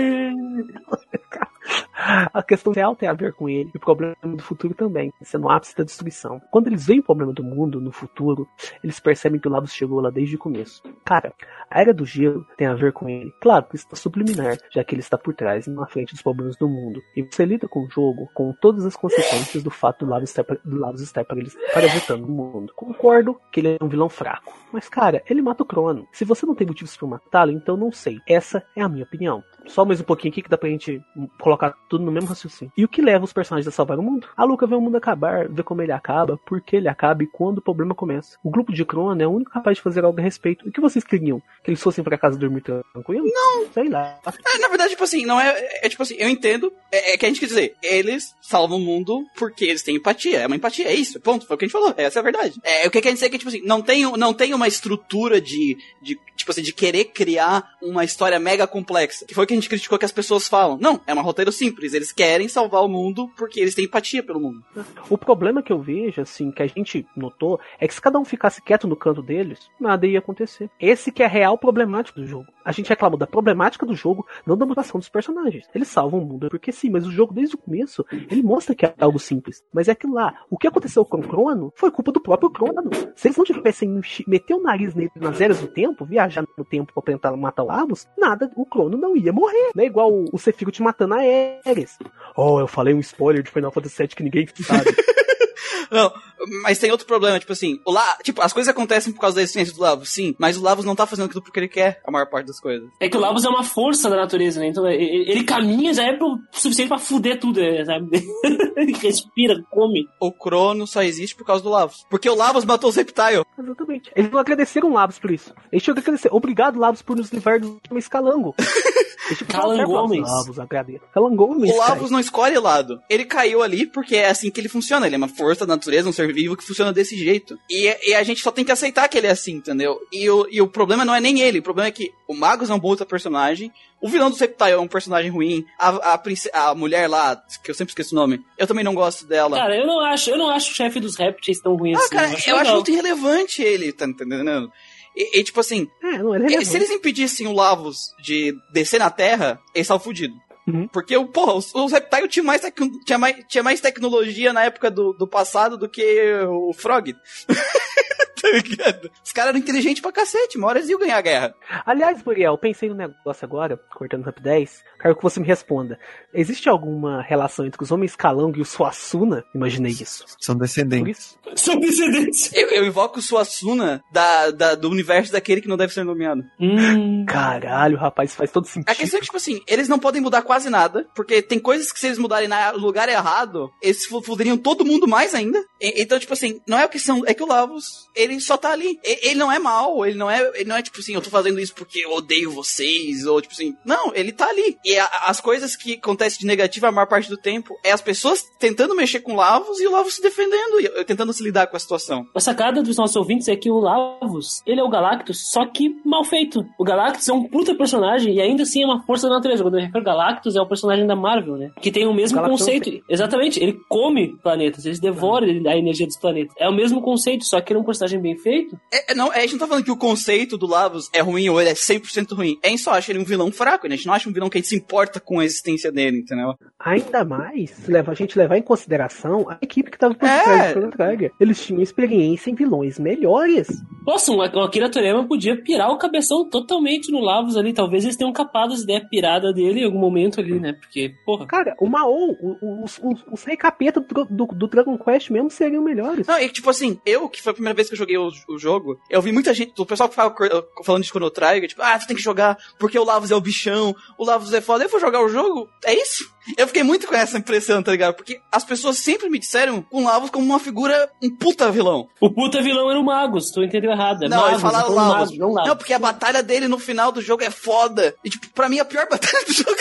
い。A questão real tem a ver com ele, e o problema do futuro também, sendo o ápice da destruição. Quando eles veem o problema do mundo no futuro, eles percebem que o Lavos chegou lá desde o começo. Cara, a Era do Gelo tem a ver com ele. Claro que está subliminar, já que ele está por trás e na frente dos problemas do mundo. E você lida com o jogo com todas as consequências do fato do Lavos estar, do Lavos estar parasitando o mundo. Concordo que ele é um vilão fraco. Mas, cara, ele mata o Crono. Se você não tem motivos para matá-lo, então não sei. Essa é a minha opinião. Só mais um pouquinho aqui que dá pra gente colocar tudo no mesmo raciocínio. E o que leva os personagens a salvar o mundo? A Luca vê o mundo acabar, vê como ele acaba, por que ele acaba e quando o problema começa. O grupo de Crono é o único capaz de fazer algo a respeito. O que vocês queriam? Que eles fossem pra casa dormir tranquilo? Não. Sei lá. É, na verdade, tipo assim, não é. É tipo assim, eu entendo. É, é que a gente quer dizer, eles salvam o mundo porque eles têm empatia. É uma empatia, é isso. Ponto. Foi o que a gente falou. Essa é a verdade. É, o que quer dizer é que, tipo assim, não tem, não tem uma estrutura de, de. Tipo assim, de querer criar uma história mega complexa. Que foi o que a gente criticou que as pessoas falam. Não, é um roteiro simples. Eles querem salvar o mundo porque eles têm empatia pelo mundo. O problema que eu vejo, assim, que a gente notou, é que se cada um ficasse quieto no canto deles, nada ia acontecer. Esse que é a real problemática do jogo. A gente reclama da problemática do jogo, não da motivação dos personagens. Eles salvam o mundo porque sim, mas o jogo desde o começo, ele mostra que é algo simples. Mas é aquilo lá. O que aconteceu com o Crono foi culpa do próprio Crono. Se eles não tivessem meter o nariz nele nas eras do tempo, viajar no tempo pra tentar matar o Lavos, nada, o Crono não ia morrer. Não é igual o, o Sephiroth matando a Ares. Oh, eu falei um spoiler de Final Fantasy VII que ninguém sabe. Não, mas tem outro problema, tipo assim, o La... tipo, as coisas acontecem por causa da existência do Lavos, sim, mas o Lavos não tá fazendo aquilo porque ele quer a maior parte das coisas. É que o Lavos é uma força da natureza, né? Então ele, ele caminha já é pro suficiente pra fuder tudo, né, sabe? ele respira, come. O Crono só existe por causa do Lavos. Porque o Lavos matou o Reptile. Exatamente. Eles não agradeceram o Lavos por isso. Eles tinham que agradecer. Obrigado, Lavos, por nos livrar do escalango. Calangomens. Lavos, agradeço. Calangomens. O. Lavos não escolhe lado. Ele caiu ali porque é assim que ele funciona. Ele é uma força da natureza, um ser vivo que funciona desse jeito. E, e a gente só tem que aceitar que ele é assim, entendeu? E o, e o problema não é nem ele. O problema é que o Magus é um bom outro personagem. O vilão do Reptile é um personagem ruim. A, a, a mulher lá, que eu sempre esqueço o nome, eu também não gosto dela. Cara, eu não acho, eu não acho o chefe dos répteis tão ruim ah, assim. cara, eu acho legal. muito irrelevante ele, tá entendendo? E, e, tipo assim, É, não, ele é se eles impedissem o Lavos de descer na Terra, eles estavam fudidos. Uhum. Porque, o- porra, os, os Reptile tinham mais, tinha mais, tinha mais tecnologia na época do, do passado do que o Frog. tá ligado? Os caras eram inteligentes pra cacete, uma hora eles iam ganhar a guerra. Aliás, Muriel, eu pensei no negócio agora, cortando rap 10. Quero que você me responda. Existe alguma relação entre os homens calango e o Suassuna? Imaginei isso. São descendentes. isso? São descendentes. Eu, eu invoco o Suassuna da, da, do universo daquele que não deve ser nomeado. Hum. Caralho, rapaz, faz todo sentido. A questão é que, tipo assim, eles não podem mudar quase nada, porque tem coisas que se eles mudarem na- no lugar errado, eles fu- fuderiam todo mundo mais ainda. E- então, tipo assim, não é o que são, é que o Lavos, ele só tá ali. E- ele não é mal, ele não é, ele não é tipo assim, eu tô fazendo isso porque eu odeio vocês, ou tipo assim, não, ele tá ali. E a- as coisas que acontecem de negativo a maior parte do tempo é as pessoas tentando mexer com o Lavos e o Lavos se defendendo, e tentando se lidar com a situação. A sacada dos nossos ouvintes é que o Lavos, ele é o Galactus, só que mal feito. O Galactus é um puta personagem e ainda assim é uma força da natureza. Quando eu refiro Galactus, é o personagem da Marvel, né? Que tem o mesmo Galactus conceito. Exatamente, ele come planetas, ele devora a energia dos planetas. É o mesmo conceito, só que ele é um personagem bem feito. É, é, não, a gente não tá falando que o conceito do Lavos é ruim ou ele é 100% ruim. A gente só acha ele um vilão fraco, né? A gente não acha um vilão que a gente se importa com a existência dele, entendeu? Ainda mais, se leva- a gente levar em consideração a equipe que tava por É. trás do Chrono Trigger. Eles tinham experiência em vilões melhores. Nossa, um- o Akira Toriyama podia pirar o cabeção totalmente no Lavos ali. Talvez eles tenham capado as ideias piradas dele em algum momento ali, né? Porque, porra. Cara, o Mao, o- o- os, os, os rei capeta do, do, do Dragon Quest mesmo seriam melhores. Não, e tipo assim, eu, que foi a primeira vez que eu joguei o, o jogo, eu vi muita gente, o pessoal que cor- falando de Chrono Trigger, tipo, ah, tu tem que jogar porque o Lavos é o bichão, o Lavos é foda. Eu vou jogar o jogo, é isso? Eu fiquei muito com essa impressão, tá ligado? Porque as pessoas sempre me disseram com o Lavos como uma figura, um puta vilão. O puta vilão era o Magus, tu entendeu errado. É Não, Magus, eles falaram eu falando Lavos. Magus, não Lavos. Não, porque a batalha dele no final do jogo é foda. E, tipo, pra mim, a pior batalha do jogo.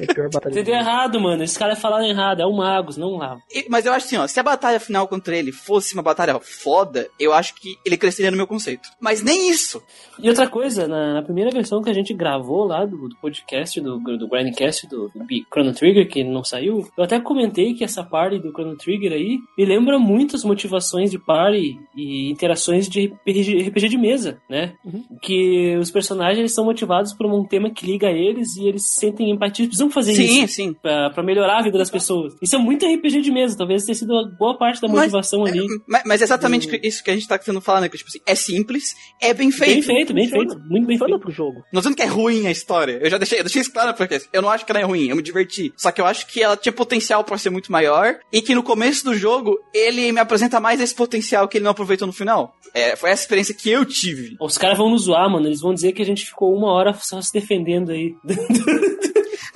É a pior batalha Entendeu errado, mano. Esses caras falaram errado. É o Magus, não o Lavos. E- Mas eu acho assim, ó, se a batalha final contra ele fosse uma batalha foda, eu acho que ele cresceria no meu conceito. Mas nem isso. E outra coisa, na, na primeira versão que a gente gravou lá do, do podcast, do, do Grindcast, do, do Chrono Trigger, que não saiu, eu até comentei que essa party do Chrono Trigger aí me lembra muitas motivações de party e interações de RPG, RPG de mesa, né? Que os personagens eles são motivados por um tema que liga a eles e eles sentem empatia, precisam fazer isso. Sim, sim. Pra, pra melhorar a vida das pessoas. Isso é muito RPG de mesa, talvez tenha sido a boa parte da Mas- motivação ali. Mas, mas é exatamente isso que a gente tá tentando falar, né? Que, tipo assim, é simples, é bem feito. Bem feito, bem Funciona. feito, muito bem feito. pro jogo. Não dizendo que é ruim a história. Eu já deixei, eu deixei isso claro porque eu não acho que ela é ruim, eu me diverti. Só que eu acho que ela tinha potencial pra ser muito maior e que no começo do jogo ele me apresenta mais esse potencial que ele não aproveitou no final. É, foi essa experiência que eu tive. Os caras vão nos zoar, mano. Eles vão dizer que a gente ficou uma hora só se defendendo aí.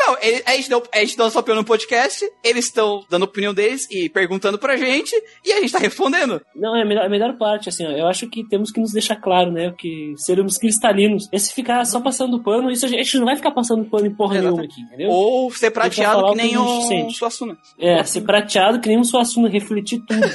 Não, ele- a gente deu, a gente deu a sua opinião no podcast, eles estão dando a opinião deles e perguntando pra gente, e a gente tá respondendo. Não, é a melhor, a melhor parte, assim, ó. Eu acho que temos que nos deixar claro, né? Que seremos cristalinos. Esse ficar só passando pano, isso a gente, não vai ficar passando pano em porra Exato. nenhuma aqui, entendeu? Ou ser prateado que o nem o. Suassuna. É, ser prateado que nem um Suassuna, refletir tudo.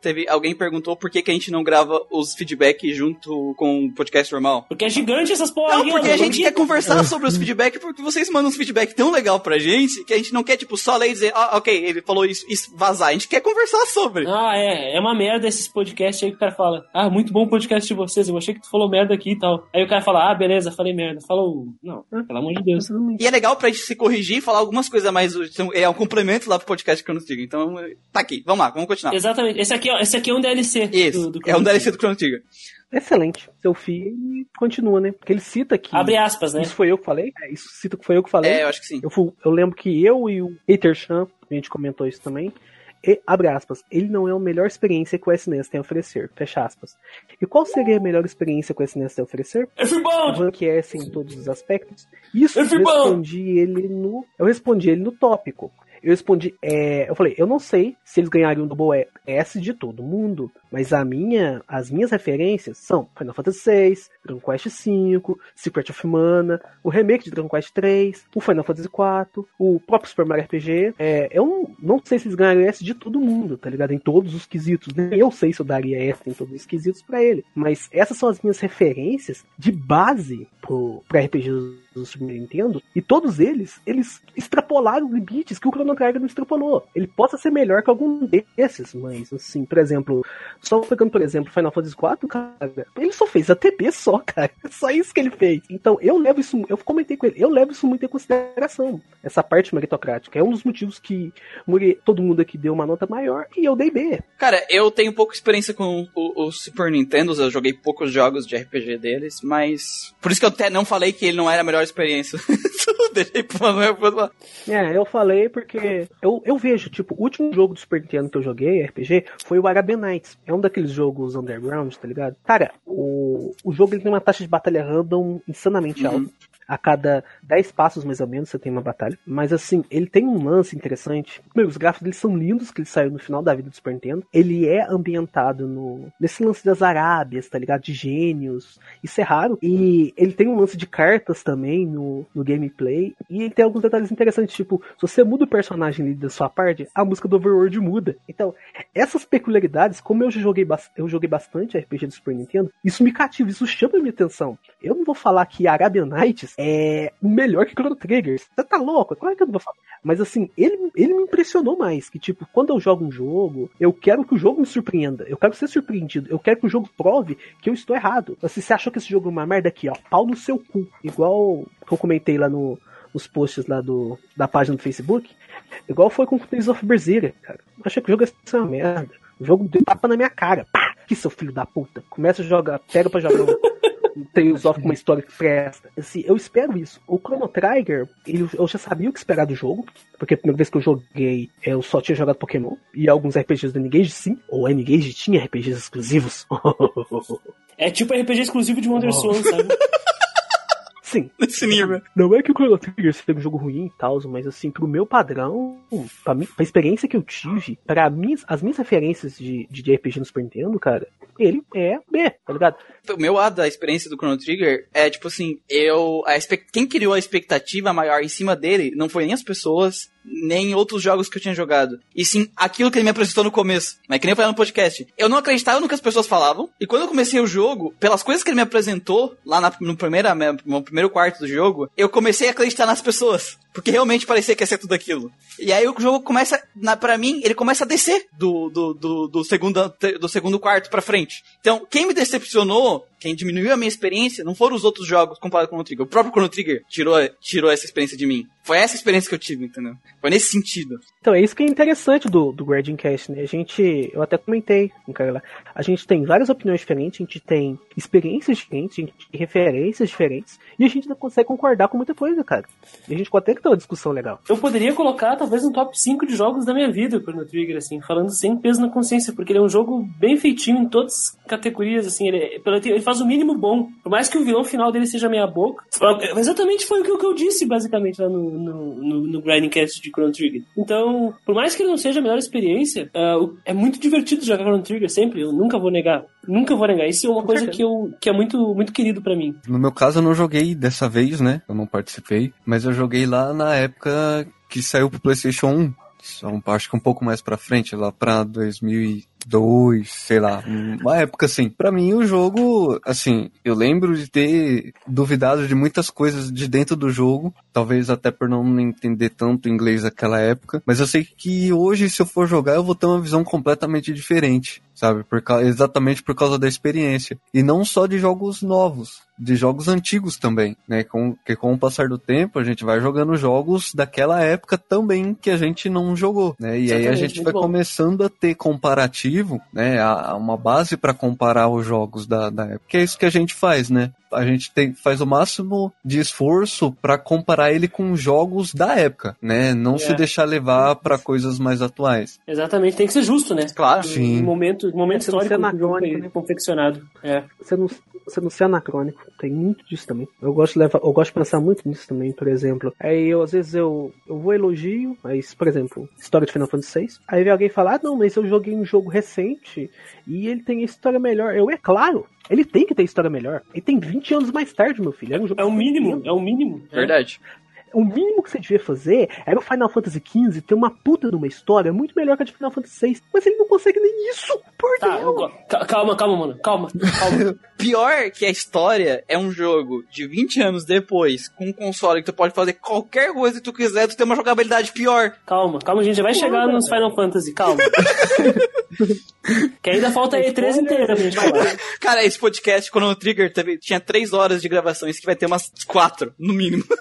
Teve, alguém perguntou por que, que a gente não grava os feedback junto com o podcast normal. Porque é gigante essas porra Não, porque ó, a gente quer conversar sobre os feedback, porque vocês mandam uns feedback tão legal pra gente, que a gente não quer, tipo, só ler e dizer, ah, ok, ele falou isso, isso, vazar. A gente quer conversar sobre. Ah, é. É uma merda esses podcasts aí que o cara fala. Ah, muito bom o podcast de vocês. Eu achei que tu falou merda aqui e tal. Aí o cara fala, ah, beleza, falei merda. Falou. Não, pelo amor de Deus. E é legal pra gente se corrigir e falar algumas coisas a mais. então, É um complemento lá pro podcast que eu não digo. Então, tá aqui. Vamos lá, vamos continuar. Exatamente. Esse aqui é, esse aqui é um DLC. Isso, do, do é um DLC do Chrono Trigger. Excelente. Seu filho continua, né? Porque ele cita que. Abre aspas, né? Isso foi eu que falei? É, isso cita que foi eu que falei. É, eu acho que sim. Eu, fui, eu lembro que eu e o Hater Chan, a gente comentou isso também. E, abre aspas, ele não é a melhor experiência que o SNES tem a oferecer. Fecha aspas. E qual seria a melhor experiência que o SNES tem a oferecer? Rank em todos os aspectos. Isso eu respondi ele no. Eu respondi ele no tópico. Eu respondi, é, eu falei, eu não sei se eles ganhariam o Double S de todo mundo, mas a minha, as minhas referências são Final Fantasy VI, Dragon Quest V, Secret of Mana, o remake de Dragon Quest 3, o Final Fantasy IV, o próprio Super Mario RPG. É, eu não, sei se eles ganhariam S de todo mundo, tá ligado? Em todos os quesitos. Nem eu sei se eu daria S em todos os quesitos para ele. Mas essas são as minhas referências de base pro, pro RPG do Super Nintendo, e todos eles, eles extrapolaram limites que o Chrono Trigger não extrapolou. Ele possa ser melhor que algum desses, mas assim, por exemplo, só pegando, por exemplo, Final Fantasy IV, cara, ele só fez a TB só, cara. Só isso que ele fez. Então eu levo isso, eu comentei com ele, eu levo isso muito em consideração. Essa parte meritocrática. É um dos motivos que todo mundo aqui deu uma nota maior e eu dei B. Cara, eu tenho pouca experiência com o, o Super Nintendo, eu joguei poucos jogos de RPG deles, mas. Por isso que eu até não falei que ele não era a melhor experiência. Deixei pro Manuel É, eu falei porque eu, eu vejo, tipo, o último jogo do Super Nintendo que eu joguei, RPG, foi o Arabian Nights. É um daqueles jogos underground, tá ligado? Cara, o, o jogo ele tem uma taxa de batalha random insanamente uhum. alta a cada 10 passos mais ou menos você tem uma batalha. Mas assim, ele tem um lance interessante. Meu, os gráficos dele são lindos, que ele saiu no final da vida do Super Nintendo. Ele é ambientado no nesse lance das Arábias, tá ligado? De gênios. Isso é raro. E ele tem um lance de cartas também no, no gameplay. E ele tem alguns detalhes interessantes, tipo, se você muda o personagem ali da sua parte, a música do Overworld muda. Então, essas peculiaridades, como eu joguei, eu joguei bastante RPG do Super Nintendo, isso me cativa, isso chama a minha atenção. Eu não vou falar que Arabian Nights é melhor que Chrono Trigger. Você tá louco? Claro que eu não vou falar. Mas assim, ele, ele me impressionou mais. Que tipo, quando eu jogo um jogo, eu quero que o jogo me surpreenda. Eu quero ser surpreendido. Eu quero que o jogo prove que eu estou errado. Se você achou que esse jogo é uma merda aqui, ó, pau no seu cu. Igual que eu comentei lá no, nos posts lá do, da página do Facebook. Igual foi com o Tales of Berseria, cara. Eu achei que o jogo ia ser uma merda. O jogo deu tapa na minha cara. Pá! Que seu filho da puta. Começa a jogar, pega pra jogar Tales of com uma história que presta. Assim, eu espero isso. O Chrono Trigger, ele, eu já sabia o que esperar do jogo, porque a primeira vez que eu joguei, eu só tinha jogado Pokémon, e alguns RPGs do N-Gage sim, ou N-Gage tinha RPGs exclusivos. é tipo RPG exclusivo de Wonder oh. sabe? Sim. Nesse nível. Não é que o Chrono Trigger seja um jogo ruim e tal, mas assim, pro meu padrão, pra, mim, pra experiência que eu tive, para minhas, as minhas referências de, de RPG no Super Nintendo, cara, ele é B, tá ligado? O meu lado da experiência do Chrono Trigger é tipo assim, eu. A, quem criou a expectativa maior em cima dele não foi nem as pessoas, nem outros jogos que eu tinha jogado. E sim aquilo que ele me apresentou no começo. Mas que nem eu falei no podcast. Eu não acreditava no que as pessoas falavam. E quando eu comecei o jogo, pelas coisas que ele me apresentou, lá na, no, primeira, no primeiro quarto do jogo, eu comecei a acreditar nas pessoas. Porque realmente parecia que ia ser tudo aquilo. E aí o jogo começa, na, pra mim, ele começa a descer do, do, do, do, segundo, do segundo quarto pra frente. Então, quem me decepcionou quem diminuiu a minha experiência não foram os outros jogos comparado com o Chrono Trigger. O próprio Chrono Trigger tirou, tirou essa experiência de mim. Foi essa experiência que eu tive, entendeu? Foi nesse sentido. Então, é isso que é interessante do, do Grading Cast, né? A gente, eu até comentei com lá, a gente tem várias opiniões diferentes, a gente tem experiências diferentes, a gente tem referências diferentes, e a gente não consegue concordar com muita coisa, cara. E a gente pode ter uma discussão legal. Eu poderia colocar, talvez, um top 5 de jogos da minha vida, o Chrono Trigger, assim, falando sem peso na consciência, porque ele é um jogo bem feitinho em todas as categorias, assim, ele, ele faz o mínimo bom. Por mais que o vilão final dele seja meia boca. Exatamente foi o que eu disse, basicamente, lá no, no, no, no Grinding Cast de Chrono Trigger. Então, por mais que ele não seja a melhor experiência, uh, é muito divertido jogar Chrono Trigger sempre. Eu nunca vou negar. Nunca vou negar. Isso é uma coisa que, eu, que é muito, muito querido para mim. No meu caso, eu não joguei dessa vez, né? Eu não participei. Mas eu joguei lá na época que saiu pro PlayStation 1. Só, acho que um pouco mais pra frente, lá pra 2000 2, sei lá, uma época assim. Para mim o jogo, assim, eu lembro de ter duvidado de muitas coisas de dentro do jogo, talvez até por não entender tanto inglês naquela época, mas eu sei que hoje se eu for jogar eu vou ter uma visão completamente diferente, sabe? Por, exatamente por causa da experiência. E não só de jogos novos, de jogos antigos também, né? Com, que com o passar do tempo a gente vai jogando jogos daquela época também que a gente não jogou, né? E exatamente, aí a gente vai bom. começando a ter comparativos né? Uma base para comparar os jogos da, da época. Que é isso que a gente faz, né? A gente tem, faz o máximo de esforço para comparar ele com jogos da época, né? Não se É. deixar levar para coisas mais atuais. Exatamente, tem que ser justo, né? Claro. Sim. Um momento, momento você não histórico anacrônico, né? confeccionado. É. Você não, você não ser anacrônico. Tem muito disso também. Eu gosto de levar, eu gosto de pensar muito nisso também, por exemplo. Aí eu, às vezes, eu, eu vou elogio, aí, por exemplo, história de Final Fantasy VI. Aí vem alguém falar, ah, não, mas eu joguei um jogo recente e ele tem história melhor. Eu, é claro, ele tem que ter história melhor. Ele tem 20 anos mais tarde, meu filho. Era um jogo É o mínimo, 70. é o mínimo. Verdade. O mínimo que você devia fazer era o Final Fantasy XV ter uma puta de uma história muito melhor que a de Final Fantasy VI. Mas ele não consegue nem isso. Por Tá, Deus. calma, calma, mano. Calma, calma. Pior que a história é um jogo de 20 anos depois, com um console que tu pode fazer qualquer coisa que tu quiser, tu tem uma jogabilidade pior. calma, calma, a gente já vai chegar nos Final Fantasy, calma. que ainda falta a E3 inteira pra gente falar. Cara, esse podcast, Chrono Trigger, teve, tinha 3 horas de gravação, isso que vai ter umas 4, no mínimo.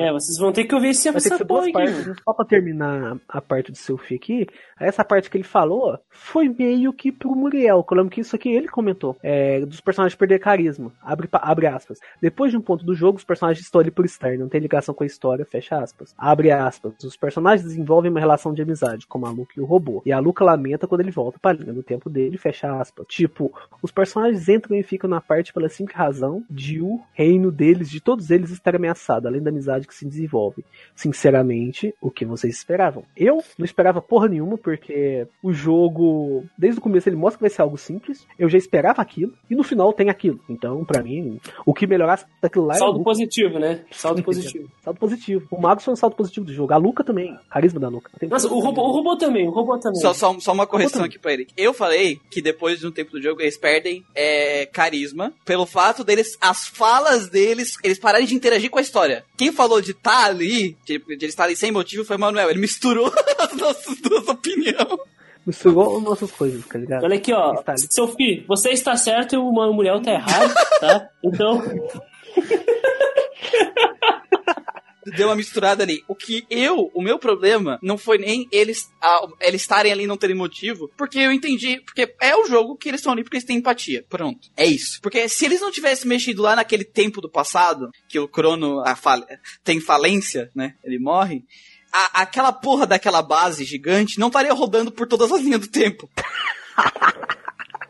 É, vocês vão ter que ouvir esse Vai ter que ser porra duas aqui, partes. né? Só pra terminar a parte do Selfie aqui, essa parte que ele falou foi meio que pro Muriel. que Eu lembro que isso aqui ele comentou. É, dos personagens perder carisma. Abre, abre aspas. Depois de um ponto do jogo, os personagens estão ali por estar, não tem ligação com a história, fecha aspas. Abre aspas. Os personagens desenvolvem uma relação de amizade, como a Luca e o robô. E a Luca lamenta quando ele volta pra linha do tempo dele, fecha aspas. Tipo, os personagens entram e ficam na parte pela simples razão de o reino deles, de todos eles, estar ameaçado, além da amizade que se desenvolve. Sinceramente, o que vocês esperavam? Eu não esperava porra nenhuma, porque o jogo, desde o começo, ele mostra que vai ser algo simples. Eu já esperava aquilo, e no final tem aquilo. Então, pra mim, o que melhorasse daquilo lá é Saldo o positivo, né? Saldo positivo. saldo positivo. O Magus foi um saldo positivo do jogo. A Luca também. Carisma da Luca. Tem Nossa, o robô, o robô também, o robô também. Só, só, só uma correção aqui pra ele. Eu falei que depois de um tempo do jogo eles perdem é, carisma pelo fato deles, as falas deles, eles pararem de interagir com a história. Quem falou de estar ali, de, de ele estar ali sem motivo, foi o Manuel. Ele misturou as nossas duas opiniões. Misturou nossas coisas, tá ligado? Olha aqui, ó. Ali. Seu filho, você está certo e o Mano Muriel tá errado, tá? Então, Deu uma misturada ali. O que eu, o meu problema, não foi nem eles, ah, eles estarem ali e não terem motivo, porque eu entendi, porque é o jogo que eles estão ali porque eles têm empatia. Pronto. É isso. Porque se eles não tivessem mexido lá naquele tempo do passado, que o Crono a fal- tem falência, né? Ele morre. a- aquela porra daquela base gigante não estaria rodando por todas as linhas do tempo.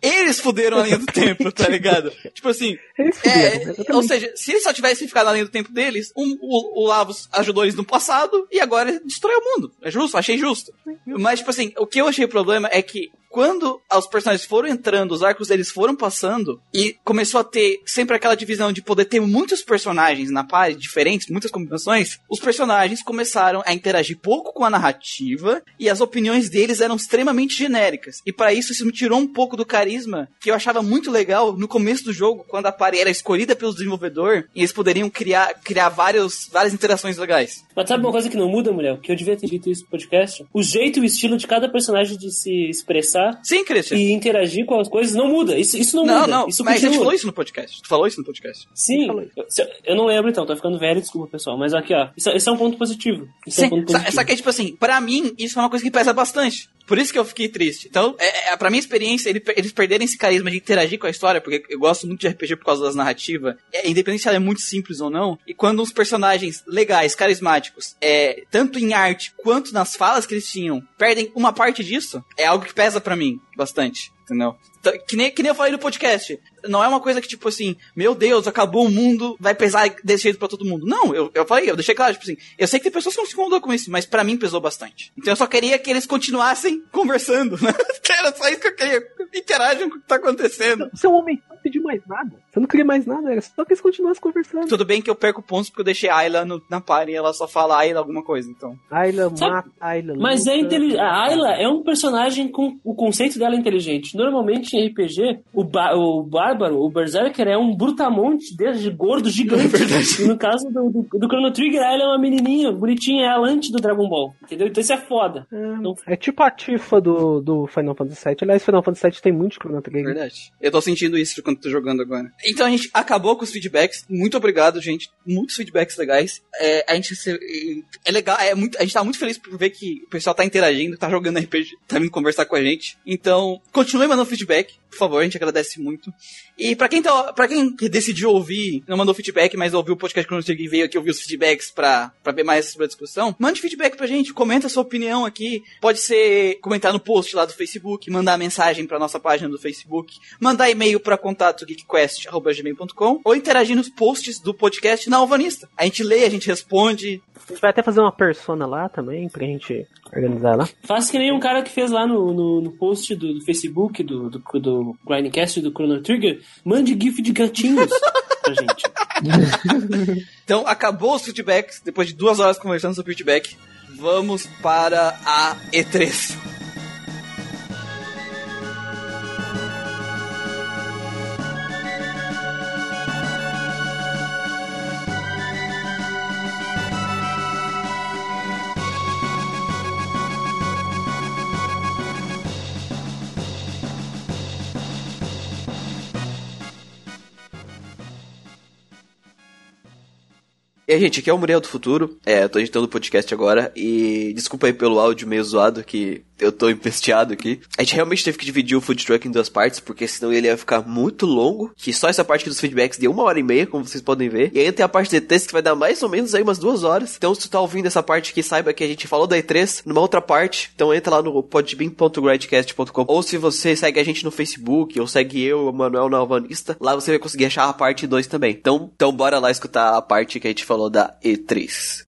Eles fuderam a linha do tempo, tá ligado? Tipo assim, Eles é, fizeram, exatamente. ou seja, se eles só tivessem ficado na linha do tempo deles, um- o, o Lavos ajudou eles no passado e agora destrói o mundo. É justo, achei justo. Mas, tipo assim, o que eu achei o problema é que quando os personagens foram entrando, os arcos deles foram passando e começou a ter sempre aquela divisão de poder ter muitos personagens na party, diferentes, muitas combinações, os personagens começaram a interagir pouco com a narrativa e as opiniões deles eram extremamente genéricas. E para isso isso me tirou um pouco do carisma que eu achava muito legal no começo do jogo, quando a party era escolhida pelo desenvolvedor e eles poderiam criar, criar vários, várias interações legais. mas sabe uma coisa que não muda, mulher? Que eu devia ter dito isso no podcast? O jeito e o estilo de cada personagem de se expressar Sim, Christian. e interagir com as coisas não muda. Isso, isso não, Não, muda. não, isso mas a gente continua. falou isso no podcast. Tu falou isso no podcast. Sim, eu, eu não lembro então, tô ficando velho, desculpa pessoal. Mas aqui, ó, isso, isso é um ponto positivo. Isso é um Sim, ponto só, positivo. só que, tipo assim, pra mim, isso é uma coisa que pesa bastante. Por isso que eu fiquei triste. Então, é, é, pra minha experiência, ele- eles perderem esse carisma de interagir com a história, porque eu gosto muito de RPG por causa das narrativas, é, independente se ela é muito simples ou não, e quando uns personagens legais, carismáticos, é, tanto em arte quanto nas falas que eles tinham, perdem uma parte disso, é algo que pesa pra mim bastante, entendeu? Então, Que nem, que nem eu falei no podcast. Não é uma coisa que, tipo assim, meu Deus, acabou o mundo, vai pesar desse jeito pra todo mundo. Não, eu, eu falei, eu deixei claro, tipo assim, eu sei que tem pessoas que não se incomodam com isso, mas pra mim pesou bastante. Então eu só queria que eles continuassem conversando, né? Era só isso que eu queria. Interagem com o que tá acontecendo. Você é um homem, não pediu mais nada. Você não queria mais nada, era só que eles continuassem conversando. Tudo bem que eu perco pontos porque eu deixei a Ayla no- na party e ela só fala Ayla alguma coisa, então. Ayla Sabe- mata, Ayla Mas é luta. intelig... a Ayla é um personagem com o conceito dela é inteligente. Normalmente em RPG, o, ba- o Bárbaro, o Berserker, é um brutamonte desde gordo gigante. e no caso do, do, do Chrono Trigger, ela é uma menininha, bonitinha, é a Lante do Dragon Ball. Entendeu? Então isso é foda. É, é tipo a Tifa do, do Final Fantasy VII. Aliás, Final Fantasy VII tem muito Chrono Trigger. Verdade. Eu tô sentindo isso quando tô jogando agora. Então a gente acabou com os feedbacks. Muito obrigado, gente. Muitos feedbacks legais. É, a gente é legal, é muito, a gente tá muito feliz por ver que o pessoal tá interagindo, tá jogando RPG, tá vindo conversar com a gente. Então, continue mandando feedback, por favor, a gente agradece muito. E para quem tá, para quem decidiu ouvir, não mandou feedback, mas ouviu o podcast Chrono Trigger e veio aqui ouvir os feedbacks pra, pra ver mais sobre a discussão, mande feedback pra gente, comenta a sua opinião aqui. Pode ser comentar no post lá do Facebook, mandar mensagem pra nossa página do Facebook, mandar e-mail para contato geekquest.gmail.com ou interagir nos posts do podcast na Alvanista. A gente lê, a gente responde. A gente vai até fazer uma persona lá também, pra gente organizar lá. Faz que nem um cara que fez lá no, no, no post do, do, Facebook do, do, do Grindcast do Chrono Trigger. Mande GIF de gatinhos pra gente. então, acabou os feedbacks. Depois de duas horas conversando sobre feedback, vamos para a E3. E gente, aqui é o Muriel do Futuro. É, tô editando o podcast agora. E desculpa aí pelo áudio meio zoado que eu tô empesteado aqui. A gente realmente teve que dividir o food truck em duas partes, porque senão ele ia ficar muito longo. Que só essa parte dos feedbacks deu uma hora e meia, como vocês podem ver. E aí tem a parte de E3 que vai dar mais ou menos aí umas duas horas. Então, se tu tá ouvindo essa parte aqui, saiba que a gente falou da E3 numa outra parte. Então entra lá no podbean.gradcast.com. Ou se você segue a gente no Facebook, ou segue eu, o Manuel Nalvanista, lá você vai conseguir achar a parte 2 também. Então, então bora lá escutar a parte que a gente falou da E3.